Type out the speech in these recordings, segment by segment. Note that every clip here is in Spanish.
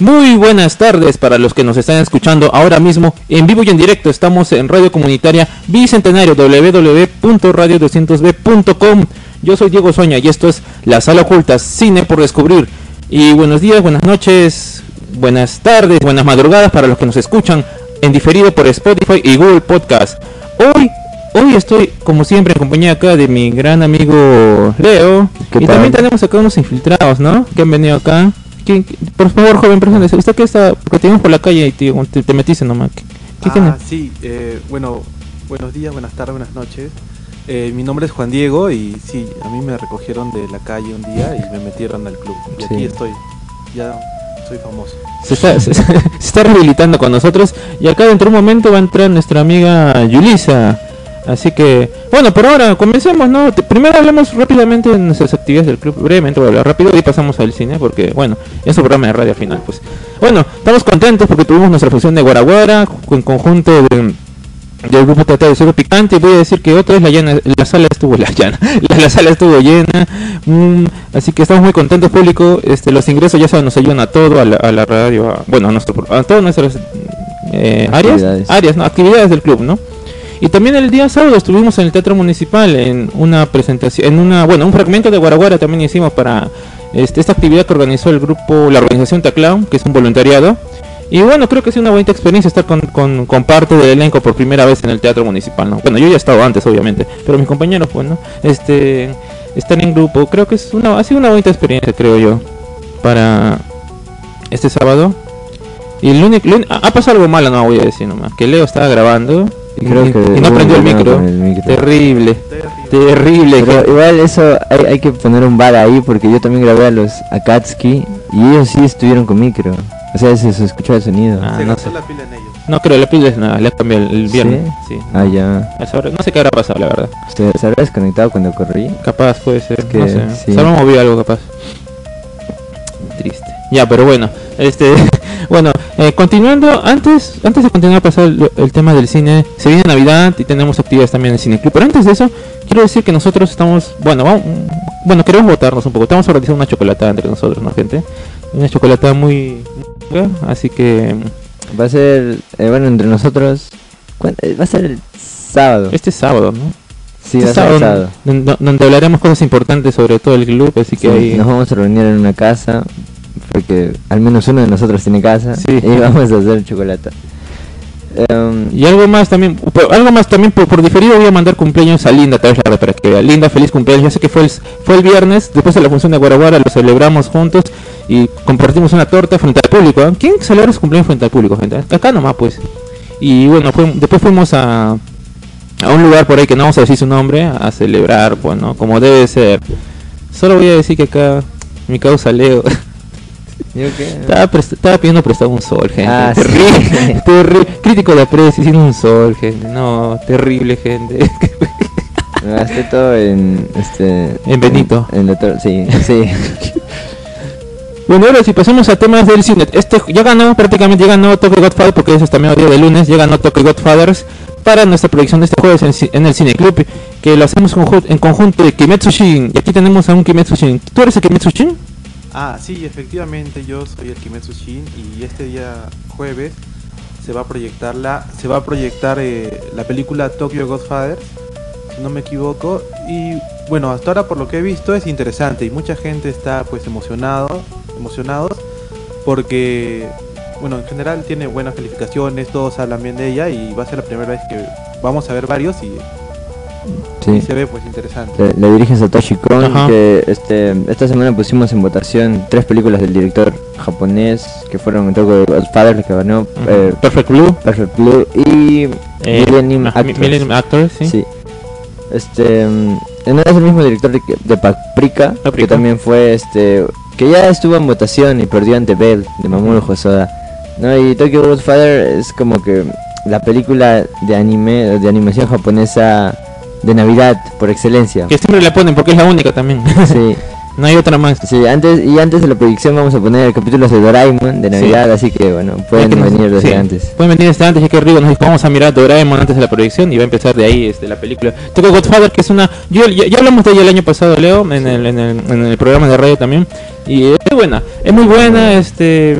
Muy buenas tardes para los que nos están escuchando ahora mismo en vivo y en directo. Estamos en Radio Comunitaria Bicentenario www.radio200b.com. Yo soy Diego Soña y esto es La Sala Oculta Cine por Descubrir. Y buenos días, buenas noches, buenas tardes, buenas madrugadas para los que nos escuchan en diferido por Spotify y Google Podcast. Hoy Hoy estoy, como siempre, en compañía acá de mi gran amigo Leo. Y también tenemos acá unos infiltrados, ¿no? Que han venido acá. Por favor, joven, preséntese. ¿Usted qué está? Porque te por la calle y te, te, metiste nomás. ¿Qué, ah, sí. Eh, bueno, buenos días, buenas tardes, buenas noches. Eh, mi nombre es Juan Diego y sí, a mí me recogieron de la calle un día y me metieron al club. Y aquí estoy. Ya soy famoso. Se está, se, está rehabilitando con nosotros y acá dentro de un momento va a entrar nuestra amiga Yulisa. Así que, bueno, por ahora comencemos, ¿no? Primero hablamos rápidamente de nuestras actividades del club, brevemente voy a hablar rápido y pasamos al cine, porque, bueno, es un programa de radio al final, pues. Bueno, estamos contentos porque tuvimos nuestra función de Guaraguara, en conjunto de, del grupo Tata de Cero Picante, y voy a decir que otra vez la, llana, la sala estuvo la llana, la, sala estuvo llena, mm, así que estamos muy contentos, público, este, los ingresos ya saben, nos ayudan a todo, a la, radio, bueno, a, nuestro, a todas nuestras eh, áreas, áreas, ¿no? actividades del club, ¿no? Y también el día sábado estuvimos en el Teatro Municipal en una presentación, en una, bueno, un fragmento de Guaraguara también hicimos para este, esta actividad que organizó el grupo, la organización Taclao, que es un voluntariado. Y bueno, creo que sido una bonita experiencia estar con, parte del elenco por primera vez en el Teatro Municipal, ¿no? Bueno, yo ya he estado antes, obviamente, pero mis compañeros, pues, ¿no? Este, están en grupo, creo que es una, ha sido una bonita experiencia, creo yo, para este sábado. Y el único, ha pasado algo malo, no voy a decir nomás, que Leo estaba grabando y, no prendió el micro. Terrible, terrible. igual eso hay, que poner un bar ahí porque yo también grabé a los Akatsuki y ellos sí estuvieron con micro. O sea, se, escuchó el sonido. Ah, no sé. la pila en ellos. No creo, la pila es nada, le ha cambiado el, viernes. ¿Sí? Ah, ya. No sé qué habrá pasado, la verdad. ¿Se, habrá desconectado cuando corrí? Capaz, puede ser. que, no sé. Se habrá movido algo, capaz. Triste. Ya, pero bueno, este, bueno, eh, continuando, antes, antes de continuar a pasar el, tema del cine, se viene Navidad y tenemos actividades también en el cine club. Pero antes de eso, quiero decir que nosotros estamos, bueno, vamos, bueno, queremos votarnos un poco. Estamos organizando una chocolatada entre nosotros, ¿no, gente? Una chocolatada muy, así que va a ser, eh, bueno, entre nosotros, eh, va a ser el sábado. Este sábado, ¿no? Sí, este sábado, sábado. Donde, hablaremos cosas importantes sobre todo el club, así que ahí... Nos vamos a reunir en una casa, porque al menos uno de nosotros tiene casa y vamos a hacer chocolate. Em, y algo más también, algo más también por, diferido voy a mandar cumpleaños a Linda tal vez para que vea. Linda, feliz cumpleaños. Ya sé que fue el, fue el viernes, después de la función de Guaraguara, lo celebramos juntos y compartimos una torta frente al público. ¿eh? ¿Quién celebra su cumpleaños frente al público, gente? Acá nomás, pues. Y bueno, después fuimos a, a un lugar por ahí que no vamos a decir su nombre, a celebrar, pues, ¿no? Como debe ser. Solo voy a decir que acá mi causa Leo estaba, pidiendo prestado un sol, gente. Ah, terrible, Crítico de precio, sin un sol, gente. No, terrible, gente. Me gasté todo en este. En Benito. En, sí, sí. Bueno, ahora si pasamos a temas del cine, este ya ganó, prácticamente ya ganó Tokyo Godfather, porque es hasta medio día de lunes, ya ganó Tokyo Godfathers para nuestra proyección de este jueves en, el Cine Club, que lo hacemos en conjunto de Kimetsu Shin. Y aquí tenemos a un Kimetsu Shin. ¿Tú eres el Kimetsu Shin? Ah, sí, efectivamente, yo soy el Kimetsu Shin y este día jueves se va a proyectar la, se va a proyectar eh, la película Tokyo Godfather, si no me equivoco, y bueno, hasta ahora por lo que he visto es interesante y mucha gente está pues emocionado, emocionados porque bueno, en general tiene buenas calificaciones, todos hablan bien de ella y va a ser la primera vez que vamos a ver varios y Sí. se ve pues interesante. Le, dirige Satoshi Kon, que este, esta semana pusimos en votación tres películas del director japonés que fueron un toque de Godfather, que ganó eh, Perfect Blue, Perfect Blue y eh, Millennium, Actors. ¿sí? Este, mm, no es el mismo director de, Paprika, que también fue este que ya estuvo en votación y perdió ante Bell de Mamoru Hosoda. No, y Tokyo Godfather es como que la película de anime de animación japonesa de Navidad por excelencia. Que siempre la ponen porque es la única también. Sí. no hay otra más. Sí, antes y antes de la proyección vamos a poner capítulos de Doraemon de Navidad, así que bueno, pueden que venir desde sí, antes. Pueden venir desde antes, ya que Rigo nos dijo, vamos a mirar Doraemon antes de la proyección y va a empezar de ahí este, la película. Tokyo Godfather, que es una... Yo, ya, ya hablamos de ella el año pasado, Leo, en el, en el, en el programa de radio también. Y es buena, es muy buena, este...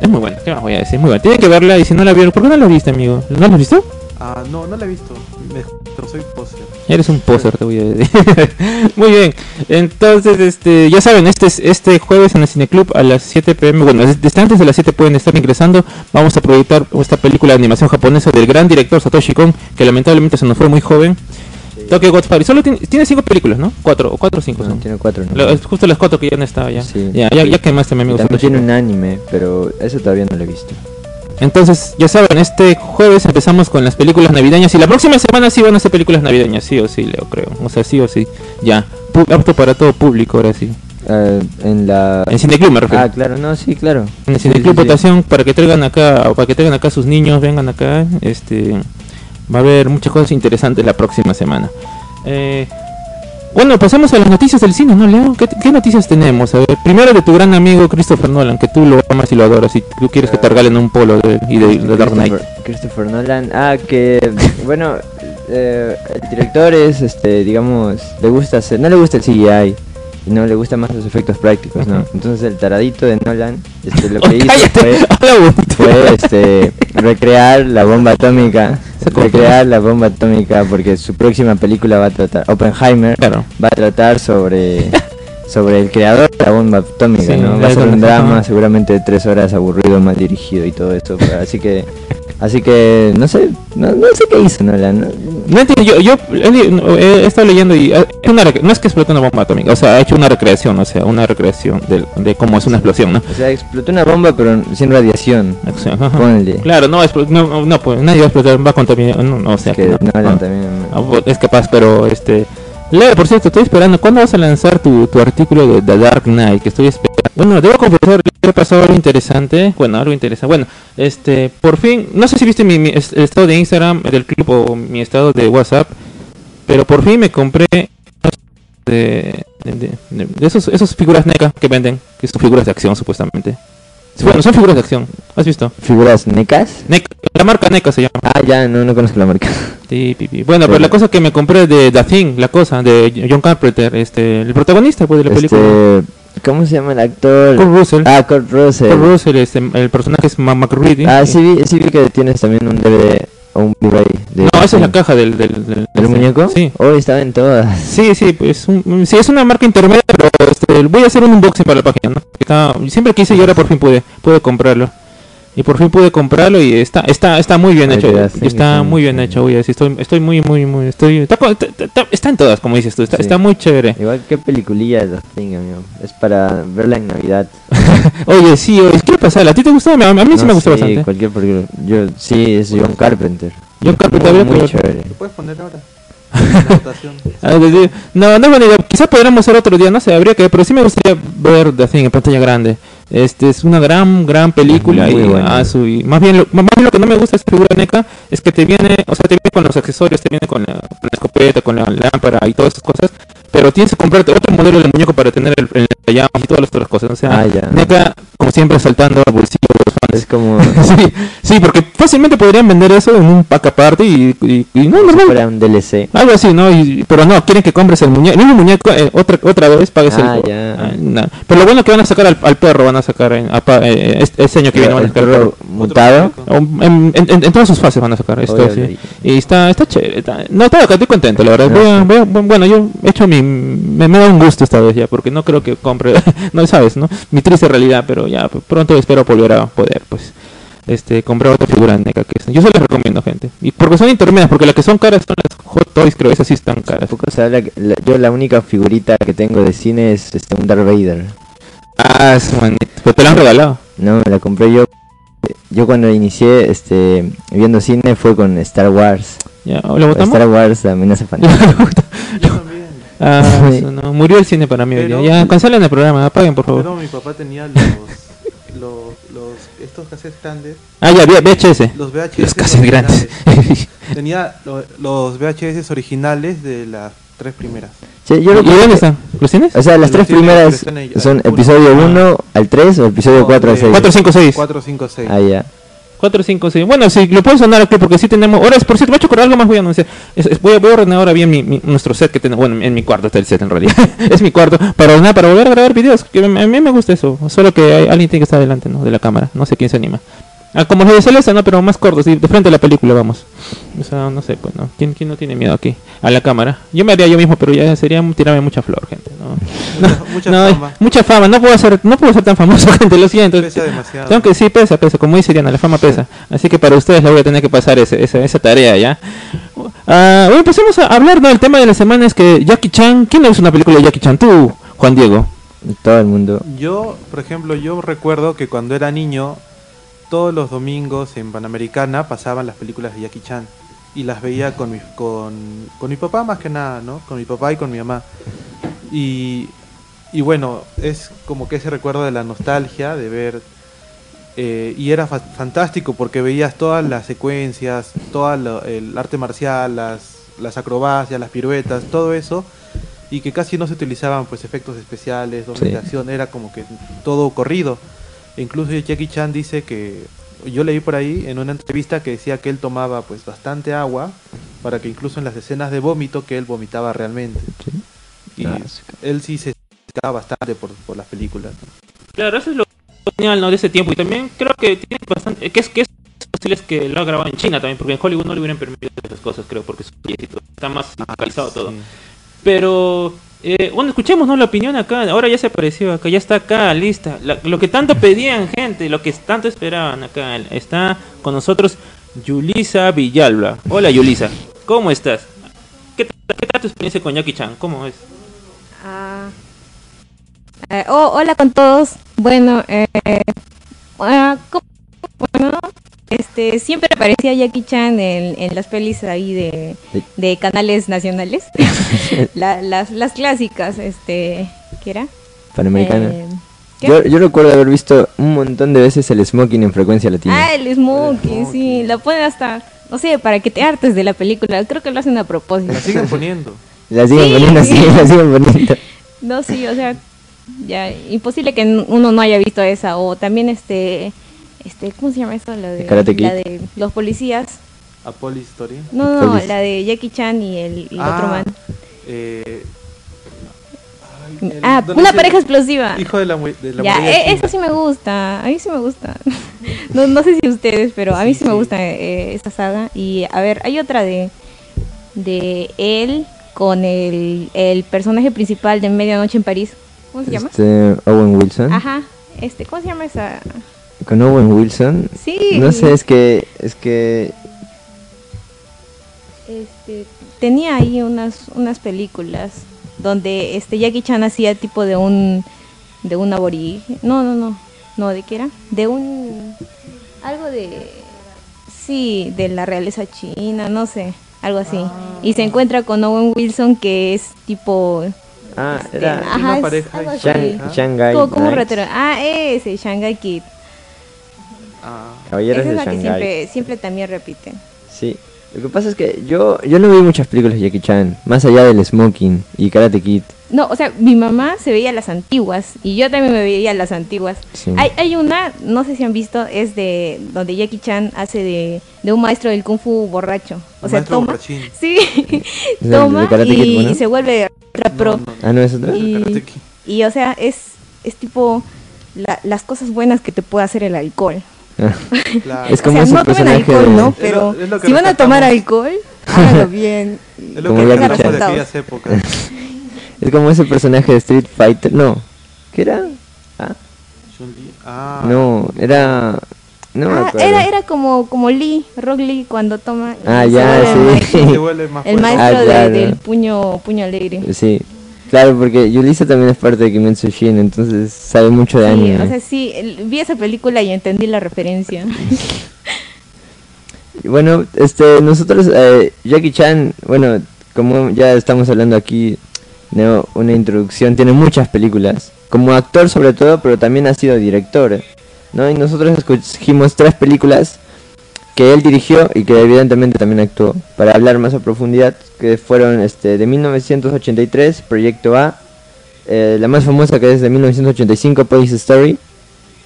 Es muy buena, ¿qué más voy a decir? Muy buena. Tienen que verla y si no la vieron, ¿por qué no la viste, amigo? ¿No la has visto? Ah, no, no la he visto. Me, pero soy poser. Eres un poser, te voy a decir. Muy bien. Entonces, este, ya saben, este es- este jueves en el Cineclub a las 7 pm, bueno, des- desde antes de las 7 pueden estar ingresando. Vamos a proyectar esta película de animación japonesa del gran director Satoshi Kon, que lamentablemente se nos fue muy joven. Tokyo Godfather. Solo tiene, tiene cinco películas, ¿no? Cuatro o cuatro o cinco No, son. tiene cuatro. ¿no? Lo- justo las cuatro que ya no estaba ya. Sí. Ya, ya, ya quemaste, mi amigo. También Satoshi tiene un anime, pero eso todavía no lo he visto. Entonces, ya saben, este jueves empezamos con las películas navideñas y la próxima semana sí van a ser películas navideñas, sí o sí, Leo, creo. O sea, sí o sí. Ya. Pu- apto para todo público, ahora sí. Ah, en la En Cineclub me refiero. Ah, claro, no, sí, claro. en el Cineclub sí, sí. votación para que traigan acá, o para que traigan acá sus niños, vengan acá. Este, va a haber muchas cosas interesantes la próxima semana. Eh, bueno, pasamos a las noticias del cine, ¿no, Leo? ¿Qué, qué noticias tenemos? A ver, primero de tu gran amigo Christopher Nolan, que tú lo amas y lo adoras, y tú quieres que te regalen un polo de, y de, de Dark Knight. Christopher, Nolan. Ah, que bueno, eh, el director es, este, digamos, le gusta hacer, no le gusta el CGI no le gustan más los efectos prácticos, ¿no? Entonces el taradito de Nolan, este, lo Oh, que hizo cállate, fue, este, recrear la bomba atómica, recrear la bomba atómica porque su próxima película va a tratar, Oppenheimer, Claro. va a tratar sobre sobre el creador de la bomba atómica, Sí, ¿no? Va a ser un drama, seguramente de tres horas aburrido, mal dirigido y todo eso. pero así que, así que no sé, no, no sé qué hizo Nolan. ¿no? No entiendo, yo, yo he, he estado leyendo y eh, es una no es que explotó una bomba atómica, o sea, ha hecho una recreación, o sea, una recreación de, de cómo es una explosión, ¿no? O sea, explotó una bomba pero sin radiación. Ajá. Ponle. Claro, no, no, no, pues nadie va a explotar, va a contaminar, no, no, o sea, que no, Nolan no. también. Ah, pues, es capaz, pero este... Leo, por cierto, estoy esperando, ¿cuándo vas a lanzar tu, tu artículo de The Dark Knight? Que estoy esperando. Bueno, debo confesar, que ha pasado algo interesante, bueno, algo interesante, bueno, este, por fin, no sé si viste mi, estado de Instagram del club o mi estado de WhatsApp, pero por fin me compré de- de- de esos, esos figuras NECA que venden, que son figuras de acción supuestamente. Bueno, son figuras de acción, ¿has visto? Figuras necas. NECA, la marca NECA se llama. Ah, ya, no, no conozco la marca. Sí, pi, pi. Bueno, pero la cosa que me compré de The Thing, la cosa, de John Carpenter, este, el protagonista pues, de la película. Este, ¿Cómo se llama el actor? Kurt Russell. Ah, Kurt Russell. Kurt Russell, este, el personaje es Ma- McReady. Ah, sí vi, sí vi que tienes también un DVD o un Blu-ray. No, esa es la caja del... ¿Del, del, ¿Del muñeco? Sí. Hoy estaba en todas. Sí, sí, pues un- sí, es una marca intermedia, pero este, voy a hacer un unboxing para la página, ¿no? Está, siempre quise y ahora por fin pude, pude comprarlo. Y por fin pude comprarlo y está está está muy bien hecho. sí, Está sí, muy bien hecho, estoy estoy muy muy muy estoy está, en todas, como dices tú, está, está muy chévere. Igual que peliculilla The Thing, amigo. Es para verla en Navidad. Oye, sí, oye, quiero pasarla. ¿A ti te gustó? A mí, a mí sí me gustó bastante. Cualquier película. Yo, sí, es John Carpenter. John Carpenter, muy, chévere. ¿Lo puedes poner ahora? Ah, No, no es buena idea. Quizás podríamos hacer otro día, no sé, habría que pero sí me gustaría ver The Thing en pantalla grande. Este es una gran, gran película Muy y, buena. su- y más bien lo, más bien lo que no me gusta de esta figura NECA es que te viene, o sea, te viene con los accesorios, te viene con la, con la escopeta, con la lámpara y todas esas cosas, pero tienes que comprarte otro modelo de muñeco para tener el, el y todas las otras cosas. O sea, Ah. NECA, como siempre, saltando al bolsillo. Es como sí, sí, porque fácilmente podrían vender eso en un pack aparte y, y, y no, normal. fuera un DLC. Algo así, ¿no? Y- pero no, quieren que compres el muñeco. El mismo muñeco, eh, otra, otra vez pagues Ah, el. ya. Ah, no. Pero lo bueno que van a sacar al, al perro, van a sacar en, a eh, este, este año que viene van a sacar el perro mutado. O, En, en- en- en todas sus fases van a sacar esto, Oye, sí. Y está, está chévere. está- no, está, estoy contento, la verdad. Ah, Voy a- voy a- bueno, yo he hecho mi. Me, me da un gusto esta vez ya, porque no creo que compre. no sabes, ¿no? Mi triste realidad, pero ya pronto espero volver a poder, pues. Este, comprar otra figura de NECA que es- yo se las recomiendo gente y porque son intermedias porque las que son caras son las Hot Toys creo esas sí están caras Tampoco se habla que- la- yo la única figurita que tengo de cine es este, un Darth Vader. Ah, es manito. Pero te la han regalado. No, me la compré yo. Yo cuando inicié este viendo cine fue con Star Wars. Ya, ¿lo votamos? Star Wars, amenaza fantasma. Yo también. Ah, Sí. eso no, Murió el cine para mí. hoy día. Pero- ya, cancelen el programa, apaguen por favor. Pero mi papá tenía los, los estos cassettes grandes, Ah, ya, VHS. los VHS Los cassettes grandes. Tenía lo- los VHS originales de las tres primeras. Sí, yo ¿Y dónde están? ¿Los tienes? O sea, las tres primeras son episodio Ah. 1 al 3 o episodio No, 4 al de 6. 4, 5, 6. 4, 5, 6. Ah, ya. 4, 5, 6. Bueno, si lo puedes sonar aquí porque sí tenemos. Ahora, es por cierto, he hecho acordar algo más. Voy a anunciar. Voy, a, voy a ordenar ahora bien mi- nuestro set que tenemos. Bueno, en mi cuarto está el set en realidad. es mi cuarto. Para ordenar, para volver a grabar videos. Que a mí me gusta eso. Solo que hay- alguien tiene que estar delante ¿no? de la cámara. No sé quién se anima. Ah, como los de Celeste, no, pero más cortos. De frente a la película, vamos. O sea, no sé, pues, ¿no? ¿Quién, quién no tiene miedo aquí? A la cámara. Yo me haría yo mismo, pero ya sería tirarme mucha flor, gente. ¿no? Mucha, mucha no, fama. mucha fama. No puedo ser, no puedo ser tan famoso, gente. Lo siento. Pesa demasiado. Tengo que, sí, pesa, pesa, como dice Diana, la fama pesa. Así que para ustedes le voy a tener que pasar ese, esa, esa tarea, ¿ya? Ah, bueno, empecemos a hablar, ¿no? El tema de la semana es que Jackie Chan, ¿quién le hizo una película de Jackie Chan? Tú, Juan Diego. Todo el mundo. Yo, por ejemplo, yo recuerdo que cuando era niño, todos los domingos en Panamericana pasaban las películas de Jackie Chan. Y las veía con mi, con, con mi papá más que nada, ¿no? Con mi papá y con mi mamá. Y, y bueno, es como que ese recuerdo de la nostalgia, de ver... eh, y era fa- fantástico porque veías todas las secuencias, todo lo- el arte marcial, las, las acrobacias, las piruetas, todo eso y que casi no se utilizaban pues efectos especiales, Sí. de acción, era como que todo corrido. Incluso Jackie Chan dice que yo leí por ahí en una entrevista que decía que él tomaba pues bastante agua para que incluso en las escenas de vómito que él vomitaba realmente. Y Ah, él sí se destacaba bastante por, por las películas. Claro, eso es lo genial, ¿no? De ese tiempo. Y también creo que tiene bastante... Que es, que es posible es que lo ha grabado en China también, porque en Hollywood no le hubieran permitido esas cosas, creo, porque su- está más focalizado todo. Sí. Pero, eh, bueno, escuchemos ¿no? la opinión acá. Ahora ya se apareció acá, ya está acá, lista. Lo que tanto pedían, gente, lo que tanto esperaban acá. Está con nosotros Yulisa Villalba. Hola, Yulisa. ¿Cómo estás? ¿Qué qué tal tu experiencia con Jackie Chan? ¿Cómo es? Eh, oh, hola con todos. Bueno, eh, ah, ¿cómo- bueno, este, siempre aparecía Jackie Chan en, en las pelis ahí de, de canales nacionales. La- las, las clásicas, este, ¿qué era? Panamericana. Eh, yo, yo recuerdo haber visto un montón de veces el smoking en frecuencia latina. Ah, el smoking, El sí, la ponen hasta, no sé, para que te hartes de la película. Creo que lo hacen a propósito. La siguen poniendo. La siguen Sí. poniendo así, la siguen poniendo. No, sí, o sea, ya imposible que uno no haya visto esa o también este este ¿cómo se llama eso? La de la de los policías. A Police Story. No, no, Police. la de Jackie Chan y el, y el Ah, otro man. eh, ay, el- Ah, ¿dónde una pareja explosiva. Hijo de la, de la Ya, e- china. esa sí me gusta, a mí sí me gusta. No, no sé si ustedes, pero a mí sí, Sí, me gusta eh, esa saga. Y a ver, hay otra de de él con el, el personaje principal de Medianoche en París. ¿Cómo se llama? Este, Owen Wilson. Ajá, este, ¿cómo se llama esa? Con Owen Wilson. Sí. No sé, es que es que Este, tenía ahí unas unas películas donde este Jackie Chan hacía tipo de un de un aborigen. No, no, no. No, ¿de qué era? De un algo de sí, de la realeza china, no sé, algo así. Y se encuentra con Owen Wilson que es tipo ah, este, era ajá, una pareja algo así. Shang- Shanghai como, Ah, ese, Shanghai Kid. Ah, Caballeros Esa es de la que Shanghai. siempre siempre también repiten. Sí. Lo que pasa es que yo yo no vi muchas películas de Jackie Chan, más allá del Smoking y Karate Kid. No, o sea, mi mamá se veía las antiguas y yo también me veía las antiguas. Sí. Hay, hay una, no sé si han visto, es de donde Jackie Chan hace de, de un maestro del kung fu borracho. O sea, maestro toma, borrachín. sí, de toma Kid, y ¿no? se vuelve ultra pro. No, no, Ah, no es otra. Y- Kid. Y o sea, es, es tipo la- las cosas buenas que te puede hacer el alcohol. Claro. Es como o sea, ese no tomen personaje alcohol, de- ¿no? Es Pero lo- es lo que si van a tomar alcohol, háganlo bien. Es lo Como que Jackie recordamos Chan. de Resultados. aquellas épocas. Es como ese personaje de Street Fighter. No. ¿Qué era? Ah. Ah, no, era no me Ah, acuerdo. era, era como, como Lee, Rock Lee cuando toma. Ah, ya, sí. maestro. El maestro Ah, de- del puño, puño alegre. Sí. Claro, porque Yulisa también es parte de Kimetsu Shin, entonces sabe mucho de Sí, anime. o sea, sí, vi esa película y entendí la referencia. Bueno, este, nosotros, eh, Jackie Chan, bueno, como ya estamos hablando aquí, ¿no? Una introducción, tiene muchas películas. Como actor sobre todo, pero también ha sido director. ¿no? Y nosotros escogimos tres películas que él dirigió y que evidentemente también actuó. Para hablar más a profundidad, que fueron este de 1983, Proyecto A, eh, la más famosa que es de 1985, Police Story,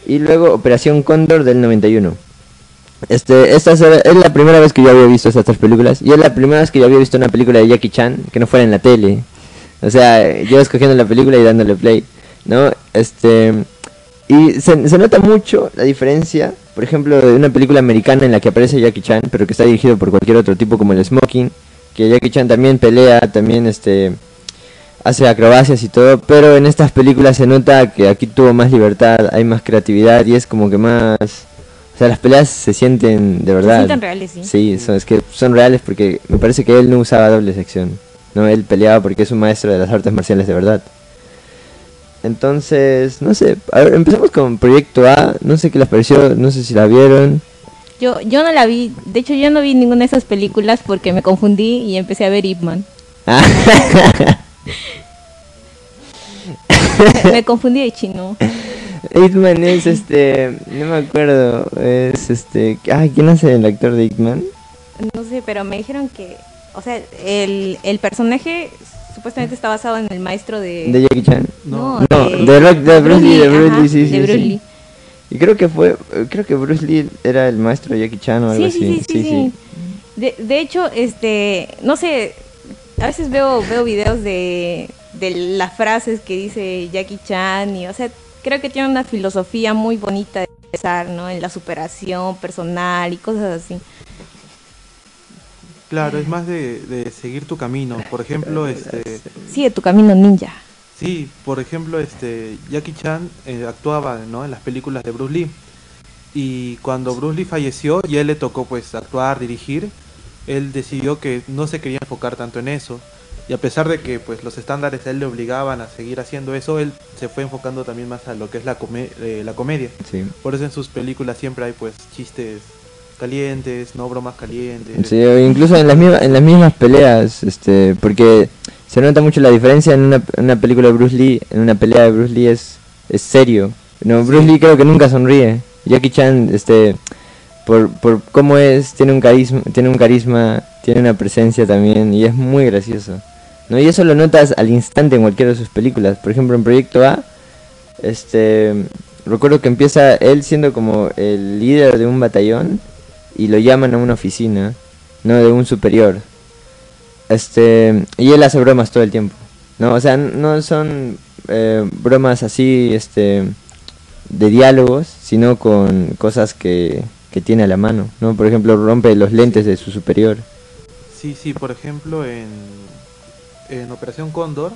y luego Operación Cóndor del 91. Este, esta es la primera vez que yo había visto estas tres películas y es la primera vez que yo había visto una película de Jackie Chan que no fuera en la tele. O sea, yo escogiendo la película y dándole play, ¿no? Este, y se, se nota mucho la diferencia, por ejemplo, de una película americana en la que aparece Jackie Chan, pero que está dirigido por cualquier otro tipo como el Smoking, que Jackie Chan también pelea, también este hace acrobacias y todo, pero en estas películas se nota que aquí tuvo más libertad, hay más creatividad y es como que más... O sea, las peleas se sienten de verdad. Se sienten reales, sí. Sí, son, es que son reales porque me parece que él no usaba doble sección. No, él peleaba porque es un maestro de las artes marciales de verdad. Entonces, no sé, a ver, empezamos con Proyecto A, no sé qué les pareció, no sé si la vieron. Yo, yo no la vi, de hecho yo no vi ninguna de esas películas porque me confundí y empecé a ver Ip Man. Ah. me confundí de chino. Hitman es este, no me acuerdo, es este, ay, ¿quién hace el actor de Hitman? No sé, pero me dijeron que, o sea, el, el personaje supuestamente está basado en el maestro de... De Jackie Chan. No, No, de, Rock, de Bruce Lee, de Bruce ajá, Lee, sí, de sí, Bruce sí. Lee. Y creo que fue, creo que Bruce Lee era el maestro de Jackie Chan o algo Sí, sí, así. sí, sí, sí. De, de hecho, este, no sé, a veces veo, veo videos de, de las frases que dice Jackie Chan y, o sea, creo que tiene una filosofía muy bonita de pensar, ¿no? En la superación personal y cosas así. Claro, es más de, de seguir tu camino. Por ejemplo, este, Sigue tu camino ninja. sí, por ejemplo, este, Jackie Chan eh, actuaba, ¿no? En las películas de Bruce Lee. Y cuando Bruce Lee falleció y él le tocó pues actuar, dirigir, él decidió que no se quería enfocar tanto en eso. Y a pesar de que pues los estándares a él le obligaban a seguir haciendo eso, él se fue enfocando también más a lo que es la, come- eh, la comedia. Sí. Por eso en sus películas siempre hay pues chistes calientes, no bromas calientes. Sí, o incluso en las mismas, en las mismas peleas, este, porque se nota mucho la diferencia en una, en una película de Bruce Lee, en una pelea de Bruce Lee es, es serio. No, Bruce Lee creo que nunca sonríe. Jackie Chan, este, por, por cómo es, tiene un carisma, tiene un carisma, tiene una presencia también y es muy gracioso. ¿no? Y eso lo notas al instante en cualquiera de sus películas. Por ejemplo, en Proyecto A, este, recuerdo que empieza él siendo como el líder de un batallón y lo llaman a una oficina, no de un superior. Este, y él hace bromas todo el tiempo. No, o sea, no son eh, bromas así, este, de diálogos, sino con cosas que, que tiene a la mano, ¿no? Por ejemplo, rompe los lentes de su superior. Sí, sí, por ejemplo, en, en Operación Cóndor,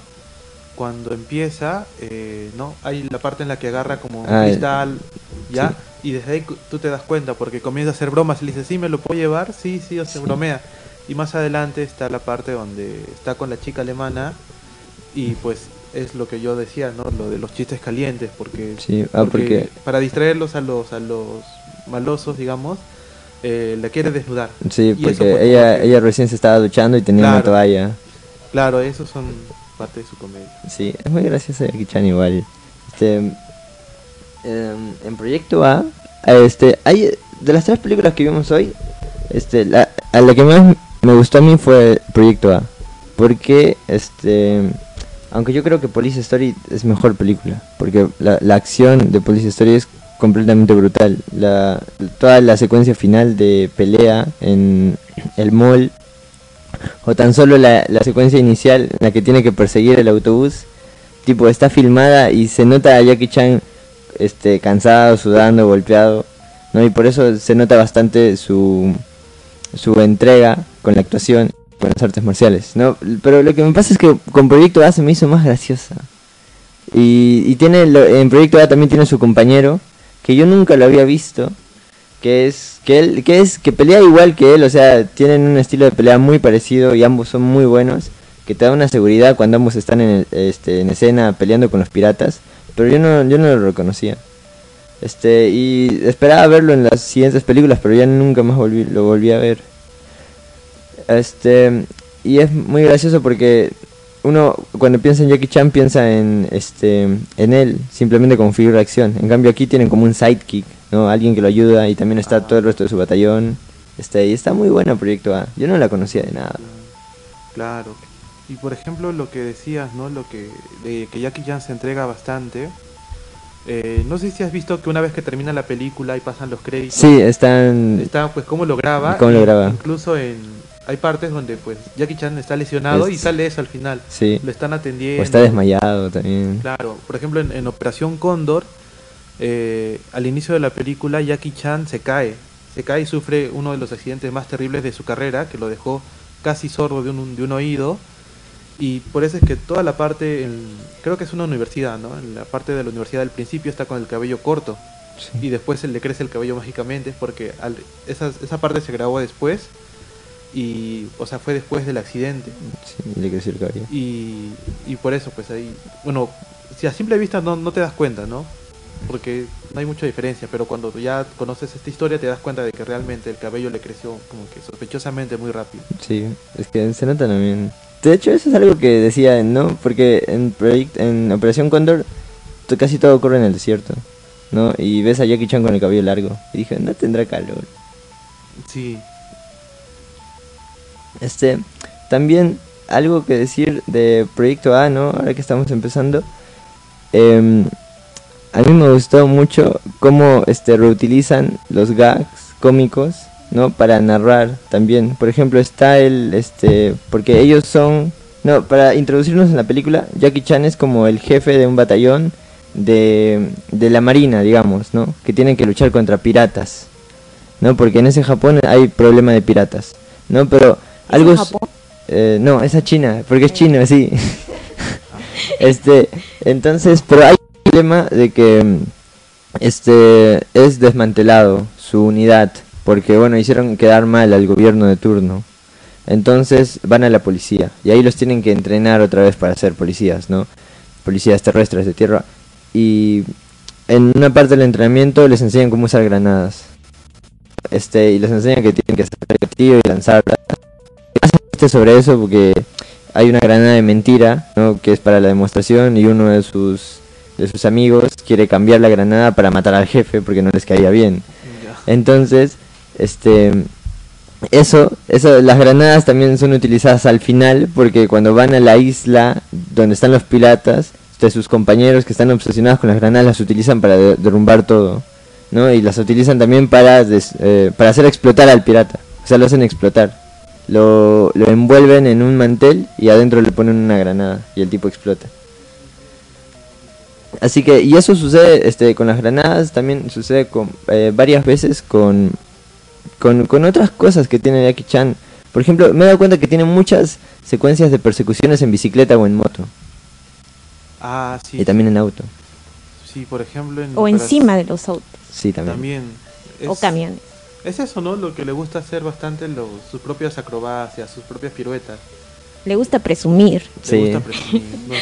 cuando empieza, eh, ¿no? Hay la parte en la que agarra como un Ah, cristal, ¿ya? Y desde ahí tú te das cuenta, porque comienza a hacer bromas y le dice, sí, ¿me lo puedo llevar? Sí, sí, o se Sí. bromea. Y más adelante está la parte donde está con la chica alemana y pues es lo que yo decía, ¿no? Lo de los chistes calientes, porque, Sí, ah, porque- para distraerlos a los, a los malosos, digamos, eh, la quiere desnudar. Sí, Y porque ella, ella recién se estaba duchando y tenía una toalla. Claro, esos son parte de su comedia. Sí, es muy gracioso Jackie Chan igual. Este, em, en Proyecto A, este, hay de las tres películas que vimos hoy, este, la, a la que más me gustó a mí fue Proyecto A, porque, este, aunque yo creo que Police Story es mejor película, porque la, la acción de Police Story es completamente brutal. La, toda la secuencia final de pelea en el mall o tan solo la, la secuencia inicial en la que tiene que perseguir el autobús, tipo está filmada y se nota a Jackie Chan este cansado, sudando, golpeado, ¿no? Y por eso se nota bastante su su entrega con la actuación, con las artes marciales, ¿no? Pero lo que me pasa es que con Proyecto A se me hizo más graciosa. Y, y tiene lo- en Proyecto A también tiene su compañero que yo nunca lo había visto, que es que él que es que pelea igual que él, o sea, tienen un estilo de pelea muy parecido y ambos son muy buenos, que te da una seguridad cuando ambos están en este en escena peleando con los piratas, pero yo no yo no lo reconocía. Este, y esperaba verlo en las siguientes películas, pero ya nunca más volví, lo volví a ver. Este, y es muy gracioso porque uno cuando piensa en Jackie Chan piensa en este en él simplemente como figura de acción. En cambio aquí tienen como un sidekick, ¿no? Alguien que lo ayuda y también está Ah. todo el resto de su batallón. Está ahí, está muy buena Proyecto A. Yo no la conocía de nada. Claro. Y por ejemplo lo que decías, ¿no? Lo que de que Jackie Chan se entrega bastante. Eh, no sé si has visto que una vez que termina la película y pasan los créditos, Sí, están está pues cómo lo graba. Cómo lo graba. Incluso en hay partes donde pues Jackie Chan está lesionado Es- y sale eso al final. sí, Lo están atendiendo. o está desmayado también. Claro, por ejemplo en, en Operación Cóndor, eh, al inicio de la película Jackie Chan se cae, se cae y sufre uno de los accidentes más terribles de su carrera, que lo dejó casi sordo de un, de un oído, y por eso es que toda la parte, en- creo que es una universidad, ¿no? En la parte de la universidad del principio está con el cabello corto, Sí. y después se le crece el cabello mágicamente, porque al- esa, esa parte se grabó después, y, o sea, fue después del accidente. Sí, le creció el cabello. Y, y por eso, pues ahí, bueno, si a simple vista no, no te das cuenta, ¿no? Porque no hay mucha diferencia, pero cuando ya conoces esta historia te das cuenta de que realmente el cabello le creció como que sospechosamente muy rápido. Sí, es que se nota también. De hecho, eso es algo que decía, ¿no? Porque en, Project- en Operación Cóndor to- casi todo ocurre en el desierto, ¿no? Y ves a Jackie Chan con el cabello largo. Y dije, no tendrá calor. Sí, Este, también algo que decir de Proyecto A, ¿no? Ahora que estamos empezando. em, a mí me gustó mucho cómo este, reutilizan los gags cómicos, ¿no? Para narrar también. Por ejemplo, está el, este, porque ellos son, no, para introducirnos en la película, Jackie Chan es como el jefe de un batallón de, de la marina, digamos, ¿no? Que tienen que luchar contra piratas, ¿no? Porque en ese Japón hay problema de piratas, ¿no? Pero ¿Es algo... en s- Japón? eh, no, esa China, porque es chino, sí. este, entonces, pero hay un problema de que este es desmantelado su unidad, porque bueno, hicieron quedar mal al gobierno de turno. Entonces van a la policía y ahí los tienen que entrenar otra vez para ser policías, ¿no? Policías terrestres de tierra. Y en una parte del entrenamiento les enseñan cómo usar granadas. Este, y les enseñan que tienen que hacer el gatillo y lanzarlas chistes sobre eso porque hay una granada de mentira, ¿no? que es para la demostración y uno de sus de sus amigos quiere cambiar la granada para matar al jefe porque no les caía bien. Entonces, este eso, eso las granadas también son utilizadas al final porque cuando van a la isla donde están los piratas, este, sus compañeros que están obsesionados con las granadas las utilizan para de- derrumbar todo, ¿no? Y las utilizan también para des- eh, para hacer explotar al pirata, o sea, lo hacen explotar. Lo, lo envuelven en un mantel y adentro le ponen una granada y el tipo explota. Así que, y eso sucede este, con las granadas, también sucede eh, varias veces con, con, con otras cosas que tiene Jackie Chan. Por ejemplo, me he dado cuenta que tiene muchas secuencias de persecuciones en bicicleta o en moto. Ah, sí. Y también en auto. Sí, por ejemplo en O Operas- encima de los autos Sí, también. También. o Es- camiones. Es eso, ¿no? Lo que le gusta hacer bastante los, sus propias acrobacias, sus propias piruetas. Le gusta presumir. Le Sí. gusta presumir, ¿no?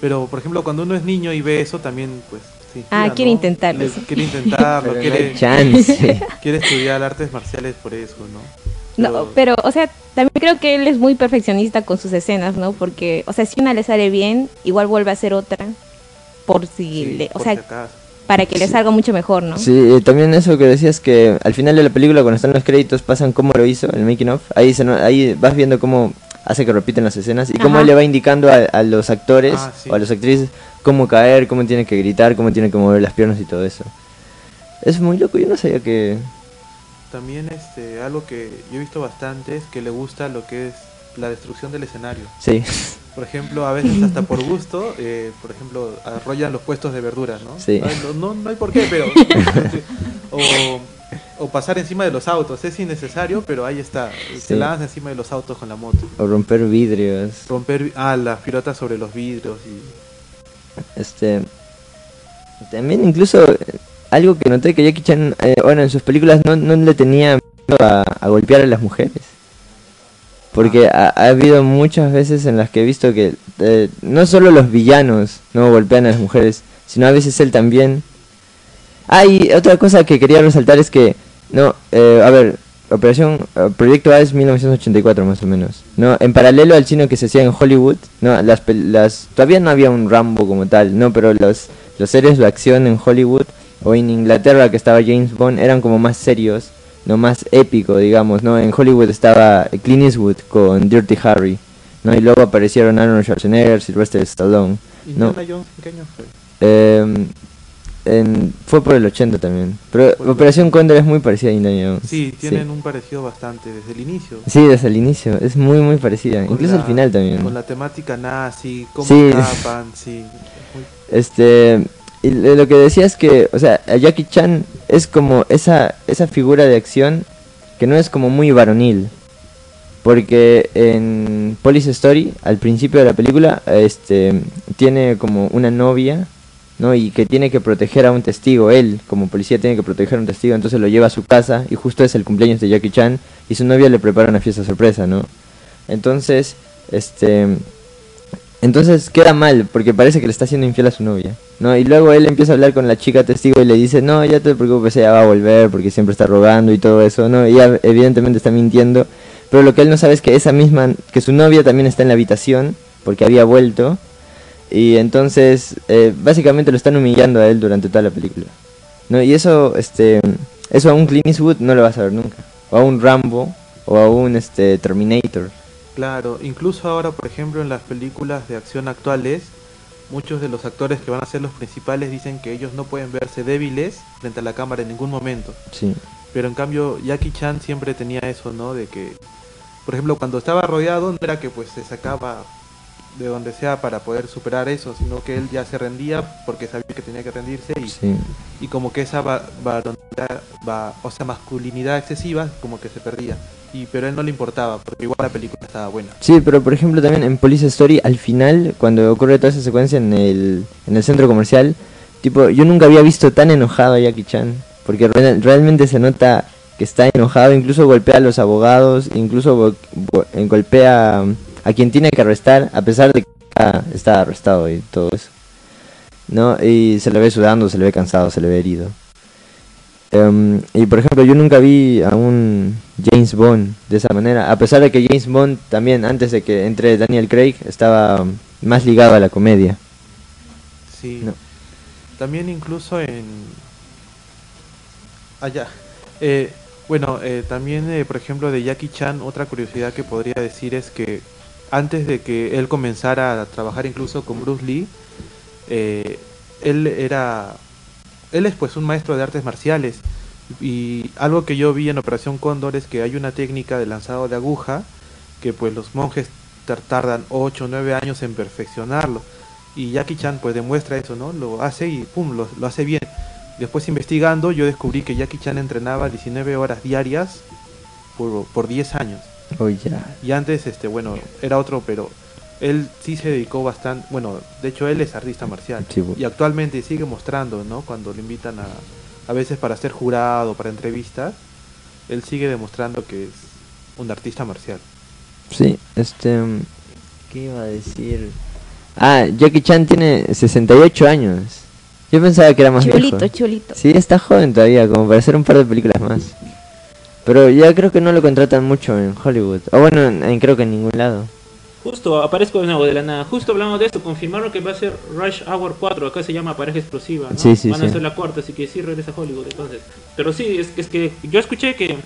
Pero, por ejemplo, cuando uno es niño y ve eso, también, pues... Ah, quiere ¿no? intentarlo, Le- sí. Quiere intentarlo, Pero no quiere, hay chance. quiere estudiar artes marciales por eso, ¿no? No, pero, o sea, también creo que él es muy perfeccionista con sus escenas, ¿no? Porque, o sea, si una le sale bien, igual vuelve a hacer otra. Por si sí, le, o por sea, si acaso. para que le salga mucho mejor, ¿no? Sí, y también eso que decías que al final de la película cuando están los créditos pasan cómo lo hizo, el making of. Ahí, se, no- ahí vas viendo cómo hace que repiten las escenas y cómo Ajá. él le va indicando a, a los actores Ah, sí. o a las actrices cómo caer, cómo tienen que gritar, cómo tienen que mover las piernas y todo eso. Es muy loco, yo no sabía que... También este, algo que yo he visto bastante es que le gusta lo que es la destrucción del escenario. Sí, Por ejemplo, a veces hasta por gusto, eh, por ejemplo, arrollan los puestos de verduras, ¿no? Sí. No, no, no hay por qué, pero... o, o pasar encima de los autos, es innecesario, pero ahí está. Sí. Se lanza encima de los autos con la moto. o romper vidrios. Romper ah, las pilotas sobre los vidrios y... Este... También incluso eh, algo que noté que Jackie Chan, eh, bueno, en sus películas no, no le tenía miedo a, a golpear a las mujeres. Porque ha, ha habido muchas veces en las que he visto que eh, no solo los villanos no golpean a las mujeres, sino a veces él también. Ah, y otra cosa que quería resaltar es que, no, eh, a ver, Operación eh, Proyecto A es 1984 más o menos. No, en paralelo al cine que se hacía en Hollywood, no, las, las todavía no había un Rambo como tal, no, pero los los series de acción en Hollywood o en Inglaterra que estaba James Bond eran como más serios, no más épico, digamos, no. En Hollywood estaba Clint Eastwood con Dirty Harry, no, y luego aparecieron Arnold Schwarzenegger, Sylvester Stallone. No. Indiana Jones, ¿en qué año fue? Eh, en- fue por el 80 también. Pero Por Operación Cóndor es muy parecida a Indiana Jones. Sí, tienen un parecido bastante desde el inicio. Sí, desde el inicio. Es muy, muy parecida. Con Incluso al final también. Con la temática nazi, cómo Sí. escapan, sí. Este. Y lo que decía es que, o sea, Jackie Chan es como esa, esa figura de acción que no es como muy varonil. Porque en Police Story, al principio de la película, este, tiene como una novia, ¿no? Y que tiene que proteger a un testigo. Él, como policía, tiene que proteger a un testigo, entonces lo lleva a su casa y justo es el cumpleaños de Jackie Chan y su novia le prepara una fiesta sorpresa, ¿no? Entonces, este, entonces queda mal porque parece que le está haciendo infiel a su novia, ¿no? Y luego él empieza a hablar con la chica testigo y le dice, no, ya te preocupes, ella va a volver porque siempre está rogando y todo eso, ¿no? Ella evidentemente está mintiendo, pero lo que él no sabe es que esa misma, que su novia también está en la habitación porque había vuelto y entonces eh, básicamente lo están humillando a él durante toda la película, ¿no? Y eso, este, eso a un Clint Eastwood no lo vas a ver nunca, o a un Rambo, o a un este, Terminator. Claro, incluso ahora, por ejemplo, en las películas de acción actuales, muchos de los actores que van a ser los principales dicen que ellos no pueden verse débiles frente a la cámara en ningún momento. Sí. Pero en cambio, Jackie Chan siempre tenía eso, ¿no? De que, por ejemplo, cuando estaba rodeado, no era que pues se sacaba de donde sea para poder superar eso, sino que él ya se rendía porque sabía que tenía que rendirse y, Sí. y como que esa va, varonilidad- va- o sea, masculinidad excesiva como que se perdía. Y, pero a él no le importaba, porque igual la película estaba buena. Sí, pero por ejemplo también en Police Story, al final, cuando ocurre toda esa secuencia en el, en el centro comercial, tipo, yo nunca había visto tan enojado a Jackie Chan, porque re- realmente se nota que está enojado, incluso golpea a los abogados, incluso go- go- golpea a quien tiene que arrestar, a pesar de que ah, está arrestado y todo eso. ¿No? Y se le ve sudando, se le ve cansado, se le ve herido. Em, y por ejemplo, yo nunca vi a un James Bond de esa manera, a pesar de que James Bond también, antes de que entre Daniel Craig, estaba um, más ligado a la comedia. Sí. No. También incluso en... Allá. Eh, bueno, eh, también, eh, por ejemplo, de Jackie Chan, otra curiosidad que podría decir es que antes de que él comenzara a trabajar incluso con Bruce Lee, eh, él era... Él es pues un maestro de artes marciales. Y algo que yo vi en Operación Cóndor es que hay una técnica de lanzado de aguja que pues los monjes tar- tardan 8 o 9 años en perfeccionarlo. Y Jackie Chan pues demuestra eso, ¿no? Lo hace y pum, lo, lo hace bien. Después investigando yo descubrí que Jackie Chan entrenaba 19 horas diarias por, por 10 años. Oh. Y antes, este, bueno, era otro, pero él sí se dedicó bastante, bueno, de hecho él es artista marcial. Sí, Y actualmente sigue mostrando, ¿no? Cuando le invitan a, a veces para ser jurado, para entrevistas, él sigue demostrando que es un artista marcial. Sí, este... um, ¿Qué iba a decir? Ah, Jackie Chan tiene 68 años. Yo pensaba que era más Chulito, viejo. chulito. Sí, está joven todavía, como para hacer un par de películas más. Pero ya creo que no lo contratan mucho en Hollywood. O bueno, en, en- creo que en ningún lado. Justo, aparezco de nuevo de la nada. Justo hablamos de esto, confirmaron que va a ser Rush Hour 4, acá se llama Pareja Explosiva, ¿no? Sí, sí, Van a sí. ser la cuarta, así que sí regresa a Hollywood entonces. Pero sí, es, es que yo escuché que